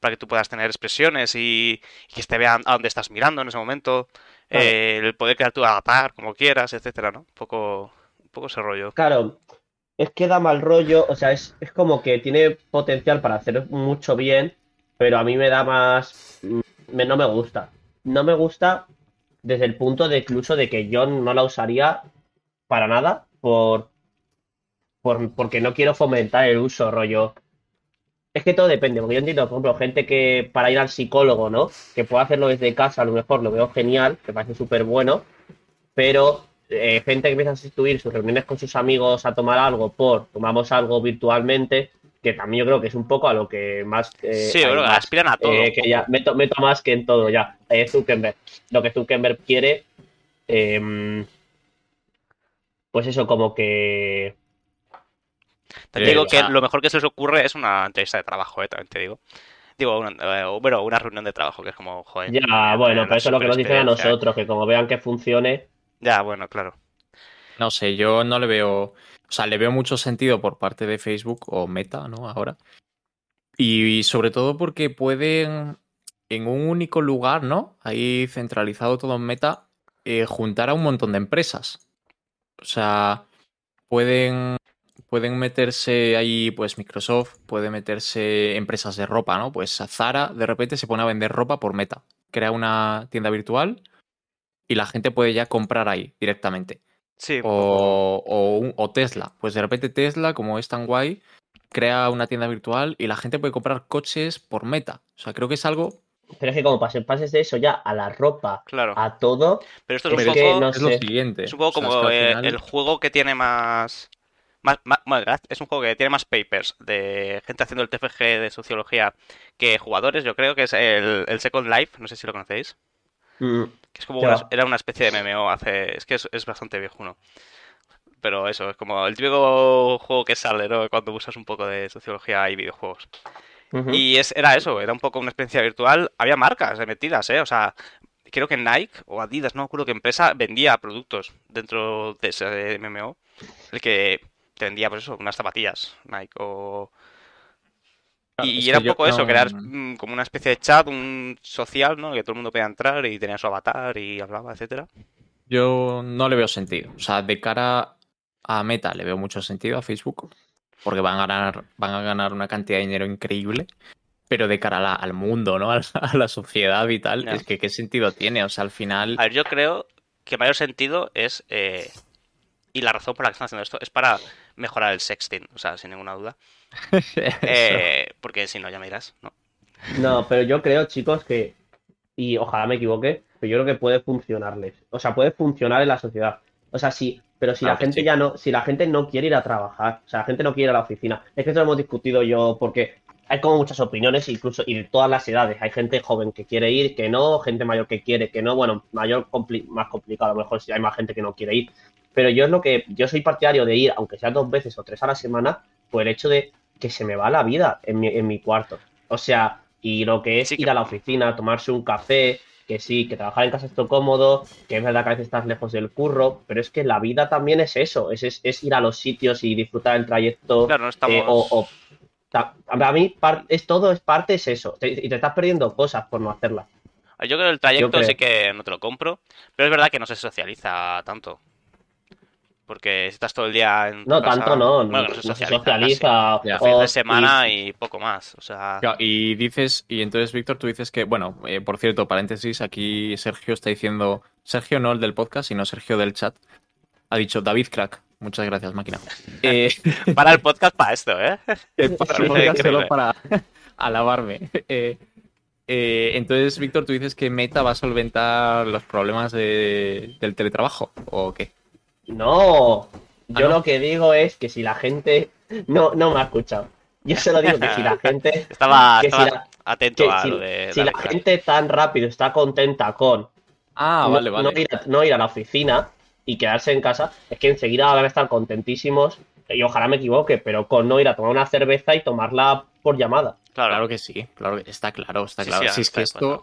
para que tú puedas tener expresiones y, y que te vean a dónde estás mirando en ese momento. Claro. Eh, el poder crear tu avatar como quieras, etcétera, ¿no? Un poco, un poco ese rollo. Claro, es que da mal rollo, o sea, es, es como que tiene potencial para hacer mucho bien, pero a mí me da más... mm, me- no me gusta. No me gusta desde el punto de incluso de que yo no la usaría para nada por, por porque no quiero fomentar el uso, rollo. Es que todo depende, porque yo entiendo, por ejemplo, gente que para ir al psicólogo, ¿no? Que puede hacerlo desde casa, a lo mejor lo veo genial, que parece súper bueno, pero eh, gente que empieza a sustituir sus reuniones con sus amigos a tomar algo por tomamos algo virtualmente, que también yo creo que es un poco a lo que más... eh, sí, más, aspiran a todo. eh, un que ya meto, meto más que en todo ya. Zuckerberg. Lo que Zuckerberg quiere, em, pues eso, como que... Te Eh, digo o que sea- lo mejor que se les ocurre es una entrevista de trabajo, eh, también te digo. Digo, una, eh, bueno, una reunión de trabajo, que es como, joder. Ya, tener bueno, pero eso es lo que nos dicen a nosotros, que como vean que funcione, Ya, bueno, claro. No sé, yo no le veo, o sea, le veo mucho sentido por parte de Facebook o Meta, ¿no? Ahora. Y, sobre todo porque pueden, en un único lugar, ¿no? Ahí centralizado todo en Meta, eh, juntar a un montón de empresas. O sea, pueden, pueden meterse ahí, pues Microsoft, puede meterse empresas de ropa, ¿no? Pues Zara de repente se pone a vender ropa por Meta. Crea una tienda virtual y la gente puede ya comprar ahí directamente. Sí. O, o Tesla. Pues de repente Tesla, como es tan guay, crea una tienda virtual y la gente puede comprar coches por meta. O sea, creo que es algo. pero es que como pases, pases de eso ya a la ropa, Claro. a todo, Pero esto es un poco, que no Es lo siguiente. es un poco O sea, como es que al eh, final- el juego que tiene más... Más, es un juego que tiene más papers de gente haciendo el TFG de sociología que jugadores, yo creo que es el, el Second Life, no sé si lo conocéis. mm, Que es como una, era una especie de MMO hace. Es que es, es bastante viejuno. Pero eso, es como el típico juego que sale, ¿no? Cuando usas un poco de sociología y videojuegos. Y es, era eso, era un poco una experiencia virtual. Había marcas metidas, ¿eh? O sea, creo que Nike o Adidas, no me acuerdo qué empresa, vendía productos dentro de ese MMO. El que te vendía, pues eso, unas zapatillas, Nike o... Claro, Y, era un yo poco eso, no- crear mm, como una especie de chat, un social, ¿no? Que todo el mundo podía entrar y tenía su avatar y hablaba, etcétera. Yo no le veo sentido. O sea, de cara a Meta le veo mucho sentido a Facebook. Porque van a ganar, van a ganar una cantidad de dinero increíble. Pero de cara a la- al mundo, ¿no? A la, a la sociedad y tal, es que qué sentido tiene. O sea, al final. A ver, yo creo que mayor sentido es, eh, y la razón por la que están haciendo esto, es para mejorar el sexting, o sea, sin ninguna duda. Eh, porque si no, ya me dirás, ¿no? No, pero yo creo, chicos, que, y ojalá me equivoque, pero yo creo que puede funcionarles. O sea, puede funcionar en la sociedad. O sea, sí, pero si la gente sí. ya no, si la gente no quiere ir a trabajar, o sea, la gente no quiere ir a la oficina. Es que esto lo hemos discutido yo porque hay como muchas opiniones, incluso, y de todas las edades. Hay gente joven que quiere ir, que no, gente mayor que quiere, que no. Bueno, mayor compli- más complicado, a lo mejor si hay más gente que no quiere ir. Pero yo es lo que, yo soy partidario de ir, aunque sea dos veces o tres a la semana, por el hecho de que se me va la vida en mi, en mi cuarto. O sea, y lo que es Sí que- ir a la oficina, tomarse un café, que sí, que trabajar en casa es todo cómodo, que es verdad que a veces estás lejos del curro, pero es que la vida también es eso, es, es, es ir a los sitios y disfrutar el trayecto. Claro, no estamos... eh, o, o- a mí es todo, es parte, es eso. Y te estás perdiendo cosas por no hacerlas. Yo creo que el trayecto sí que no te lo compro, pero es verdad que no se socializa tanto. Porque estás todo el día en tu No, casa- tanto no, Bueno, no, se socializa. Fin de semana y- y... poco más. O sea, Claro, y dices, y entonces, Víctor, tú dices que, bueno, eh, por cierto, paréntesis, aquí Sergio está diciendo, Sergio no el del podcast, sino Sergio del chat, ha dicho David Crack. Muchas gracias, máquina. Eh, para el podcast para esto, ¿eh? el podcast solo para alabarme. Eh, eh, entonces, Víctor, tú dices que Meta va a solventar los problemas de- del teletrabajo, ¿o qué? No, yo Ah, ¿no? lo que digo es que si la gente. No, no me ha escuchado. Yo solo digo que si la gente. Estaba, que si la- atento que a si, lo de si la gente tan rápido está contenta con Ah, no, vale, vale. no ir a, no ir a la oficina y quedarse en casa, es que enseguida van a estar contentísimos, y ojalá me equivoque, pero con no ir a tomar una cerveza y tomarla por llamada. Claro, Claro que sí, claro que está claro, está Sí, claro. sí, Si es que acuerdo.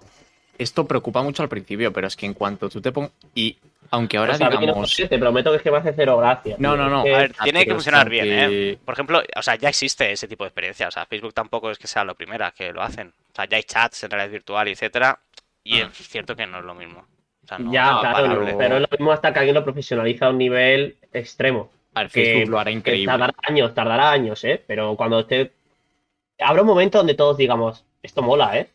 Esto, preocupa mucho al principio, pero es que en cuanto tú te pongas. Y aunque ahora O sea, a mí no digamos. te prometo que es que me hace cero gracia. No, no, no. Es que- A ver, tiene que funcionar bien, ¿eh? Por ejemplo, o sea, ya existe ese tipo de experiencia. O sea, Facebook tampoco es que sea lo primera que lo hacen. O sea, ya hay chats en realidad virtual, etcétera. Y Ah. es cierto que no es lo mismo. O sea, no, ya, no claro, pero es lo mismo hasta que alguien lo profesionaliza a un nivel extremo. A ver, que- Facebook lo hará increíble. Tardará años, tardará años, ¿eh? Pero cuando esté... Habrá un momento donde todos digamos, esto mola, ¿eh?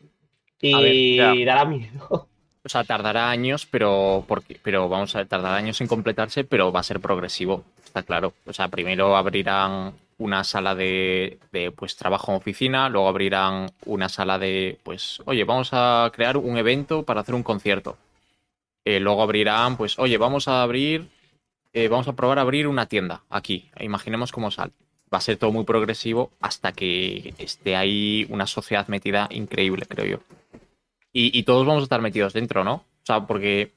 Y ver, dará miedo. O sea, tardará años, pero porque, pero vamos a ver, tardará años en completarse, pero va a ser progresivo, está claro. O sea, primero abrirán una sala de, de, pues trabajo en oficina, luego abrirán una sala de pues, oye, vamos a crear un evento para hacer un concierto. Eh, luego abrirán, pues, oye, vamos a abrir, eh, vamos a probar a abrir una tienda aquí. Imaginemos cómo sale. Va a ser todo muy progresivo hasta que esté ahí una sociedad metida increíble, creo yo. Y, y todos vamos a estar metidos dentro, ¿no? O sea, porque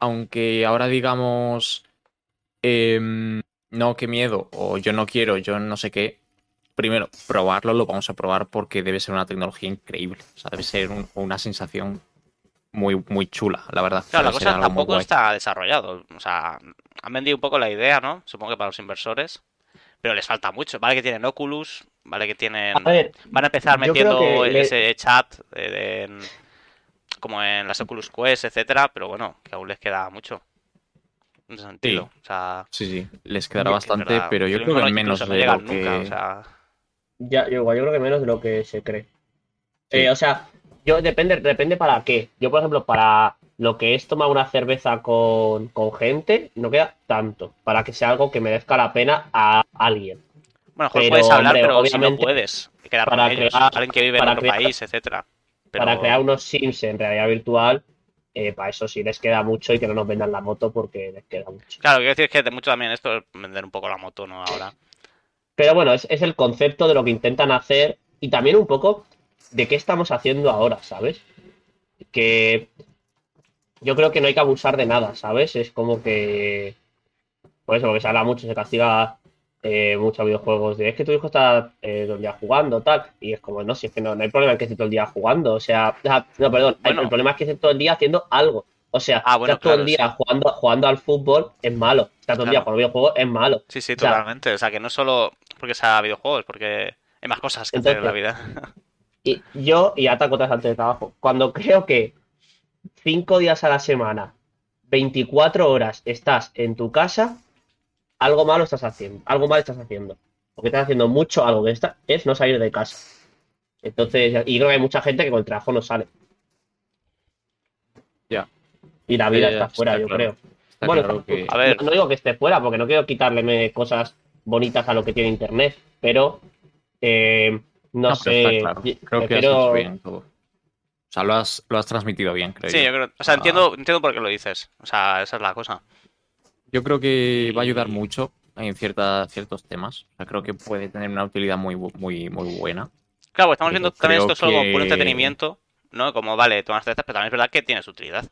aunque ahora digamos, em, no, qué miedo, o yo no quiero, yo no sé qué, primero, probarlo lo vamos a probar porque debe ser una tecnología increíble. O sea, debe ser un- una sensación muy, muy chula, la verdad. Claro, la cosa tampoco está desarrollado. O sea, han vendido un poco la idea, ¿no? Supongo que para los inversores. Pero les falta mucho. Vale que tienen Oculus, vale que tienen... A ver, Van a empezar metiendo que le- ese chat en- como en las Oculus Quest, etcétera, pero bueno, que aún les queda mucho. En ese sentido. O sea, Sí, sí, les quedará bastante, verdad, pero yo creo que no- menos no de lo que... nunca, o sea, Ya, yo igual, yo creo que menos de lo que se cree. Sí. Eh, o sea, yo depende, depende para qué. Yo, por ejemplo, para lo que es tomar una cerveza con, con gente, no queda tanto. Para que sea algo que merezca la pena a alguien. bueno, mejor Pero, puedes hablar, hombre, pero si no obviamente, puedes quedar para con ellos. crear- Alguien que vive en otro crear- país, etcétera. Pero- Para crear unos Sims en realidad virtual, eh, para eso sí les queda mucho y que no nos vendan la moto porque les queda mucho. Claro, quiero decir que de mucho también esto es vender un poco la moto, ¿no? Ahora. Pero bueno, es, es el concepto de lo que intentan hacer y también un poco de qué estamos haciendo ahora, ¿sabes? Que yo creo que no hay que abusar de nada, ¿sabes? Es como que. Por eso, porque se habla mucho, se castiga eh, muchos videojuegos de es que tu hijo está eh, todo el día jugando, tal. Y es como, no, si es que no, no hay problema en que esté todo el día jugando. O sea, no, perdón, Bueno. el problema es que esté todo el día haciendo algo. O sea, Ah, bueno, estar todo el día jugando, jugando al fútbol es malo. Estar todo el día jugando videojuegos es malo. Sí, sí, O sea, totalmente. O sea, que no solo porque sea videojuegos, porque hay más cosas que hacer en la vida. Y yo, y ataco otras antes de trabajo, cuando creo que cinco días a la semana, 24 horas estás en tu casa, algo malo estás haciendo, algo mal estás haciendo. Porque estás haciendo mucho algo que está, es no salir de casa. Entonces, y creo que hay mucha gente que con el trabajo no sale. Ya. Y la vida está fuera, está yo claro. creo. Está Bueno, claro que... A ver. No, no digo que esté fuera, porque no quiero quitarle cosas bonitas a lo que tiene Internet, pero eh, no, No, pero sé. está claro. Creo que has prefiero- hecho bien todo. O sea, lo has, lo has transmitido bien, creo Sí, yo. yo creo. O sea, Ah. entiendo, entiendo por qué lo dices. O sea, esa es la cosa. Yo creo que va a ayudar mucho en cierta, ciertos temas. O sea, creo que puede tener una utilidad muy, muy, muy buena. Claro, pues estamos Pero viendo también esto solo como que- por entretenimiento, ¿no? Como, vale, tomas cervezas, pero también es verdad que tiene su utilidad.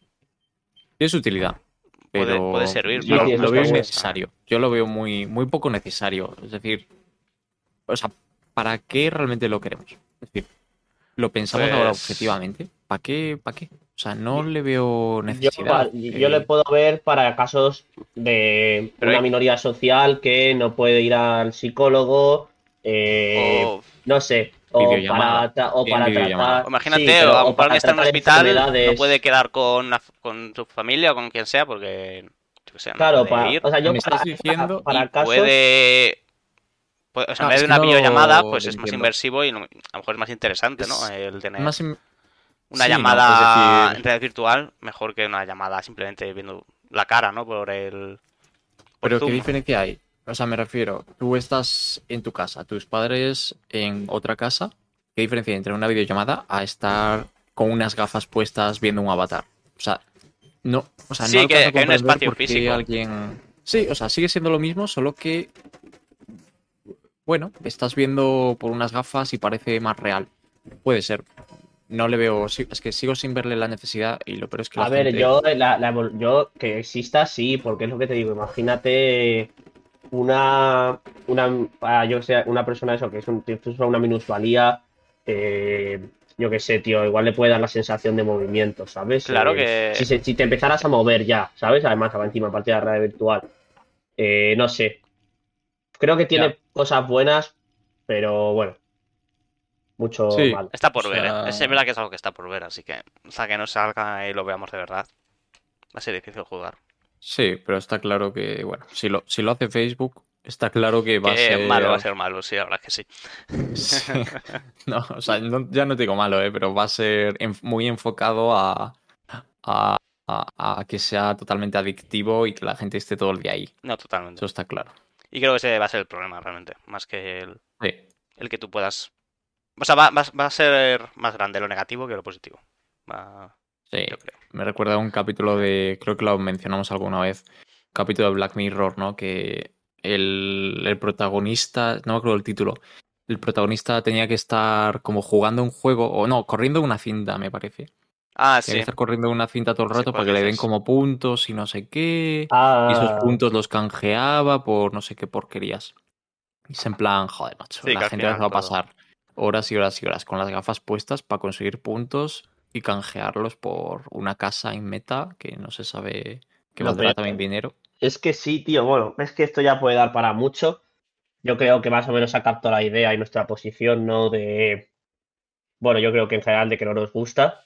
Tiene su utilidad. Puede- Pero puede servir, Yo eso lo veo innecesario. Yo lo veo muy, muy poco necesario. Es decir, o sea, ¿para qué realmente lo queremos? Es decir, ¿lo pensamos ahora Pues- objetivamente? ¿Para qué? ¿Para qué? O sea, no le veo necesidad. yo Eh, le puedo ver para casos de Pero una hay- minoría social que no puede ir al psicólogo, eh, O, no sé, o para, tra- o para tratar. o imagínate, sí, pero- o o para está en un tratar hospital, no puede quedar con, la- con su familia o con quien sea, porque, yo sé, no Claro, puede para, ir o sea, yo Me para, estás diciendo para casos... puede... pues, o sea, en Ah, vez de una no videollamada, pues es más inversivo y no- a lo mejor es más interesante, ¿no? Es El tener Más in- una sí, llamada Es decir- en realidad virtual mejor que una llamada simplemente viendo la cara, ¿no? Por el... por Pero ¿qué diferencia hay? O sea, me refiero, tú estás en tu casa, tus padres en otra casa. ¿Qué diferencia hay entre una videollamada a estar con unas gafas puestas viendo un avatar? O sea, no, o sea, Sí, no que- a que hay un comprender espacio físico. alguien. Sí, o sea, sigue siendo lo mismo, solo que bueno, estás viendo por unas gafas y parece más real. Puede ser. No le veo, es que sigo sin verle la necesidad y lo peor es que la A ver, gente- yo, la, yo que exista, sí, porque es lo que te digo. Imagínate una, una, ah, yo que sé, una persona eso, que es un, una minusvalía, eh, yo que sé, tío, igual le puede dar la sensación de movimiento, ¿sabes? Claro Eh, que- Si, se- si te empezaras a mover ya, ¿sabes? Además, encima, aparte de la realidad virtual. Eh, no sé. Creo que tiene Ya. cosas buenas, pero bueno. Mucho Sí. mal. Está por O ver, ¿eh? Es verdad que es algo que está por ver, así que hasta que no salga y lo veamos de verdad, va a ser difícil jugar. Sí, pero está claro que, bueno, si lo, si lo hace Facebook, está claro que va a ser... malo va a ser malo, sí, la verdad que sí. Sí. No, o sea, no- ya no te digo malo, ¿eh? pero va a ser en- muy enfocado a, a, a- a que sea totalmente adictivo y que la gente esté todo el día ahí. No, totalmente. Eso está claro. Y creo que ese va a ser el problema realmente, más que el, Sí, el que tú puedas... O sea, va, va- va a ser más grande lo negativo que lo positivo. Va- sí. yo creo. Me recuerda a un capítulo de, creo que lo mencionamos alguna vez, un capítulo de Black Mirror, ¿no? Que el, el protagonista, no me acuerdo el título, el protagonista tenía que estar como jugando un juego, o no, corriendo una cinta, me parece. Ah, Tenía que sí. estar corriendo una cinta todo el Sí, rato para que le den como puntos y no sé qué. Ah, Y esos puntos los canjeaba por no sé qué porquerías. Y es en plan, joder, macho, Sí, la gente va final a todo. Horas y horas y horas con las gafas puestas para conseguir puntos y canjearlos por una casa en meta que no se sabe que No, valdrá pero- también dinero. Es que sí, tío. Bueno, es que esto ya puede dar para mucho. Yo creo que más o menos ha captado la idea y nuestra posición, ¿no? De. Bueno, yo creo que en general de que no nos gusta.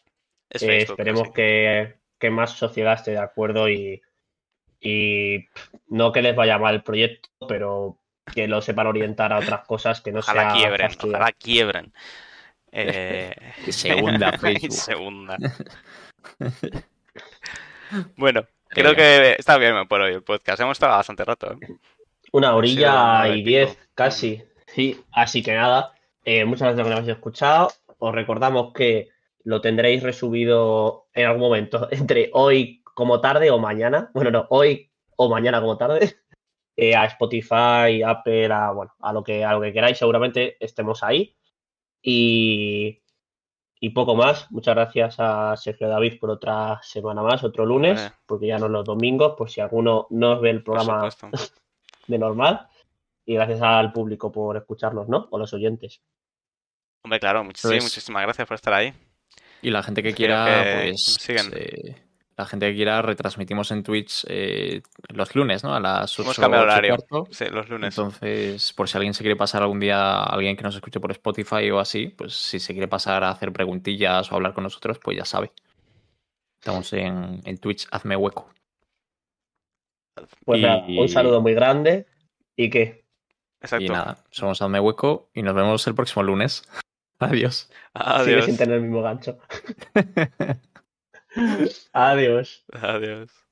Es Eh, Facebook, esperemos que, que más sociedad esté de acuerdo y, y no que les vaya mal el proyecto, pero que lo sepan orientar a otras cosas que no Ojalá sea quiebren, ojalá quiebren. Eh... Y se hunda y Facebook. se hunda. Bueno, creo que está bien por hoy el podcast. Hemos estado bastante rato. ¿eh? Una orilla y diez, casi. Sí, así que nada. eh, muchas gracias por que nos habéis escuchado. Os recordamos que lo tendréis resubido en algún momento, entre hoy como tarde o mañana. Bueno, no, hoy o mañana como tarde. Eh, a Spotify, Apple, a, bueno, a lo que, a lo que queráis, seguramente estemos ahí. Y, y poco más. Muchas gracias a Sergio David por otra semana más, otro lunes, Vale. porque ya no los domingos, por si alguno no os ve el programa de normal. Y gracias al público por escucharnos, ¿no? O los oyentes. Hombre, claro, Pues- muchísimas gracias por estar ahí. Y la gente que Espero quiera, que pues. nos sigan. eh, la gente que quiera, retransmitimos en Twitch eh, los lunes, ¿no? A las Hemos 8 cambiado ocho y horario. cuarto. Sí, los lunes. Entonces, por si alguien se quiere pasar algún día, alguien que nos escuche por Spotify o así, pues si se quiere pasar a hacer preguntillas o hablar con nosotros, pues ya sabe. Estamos en, en Twitch, hazme hueco. Pues Y- nada, un saludo muy grande. ¿Y qué? Exacto. Y nada, somos hazme hueco y nos vemos el próximo lunes. Adiós. Sigue Adiós. sin tener el mismo gancho. Adiós. Adiós.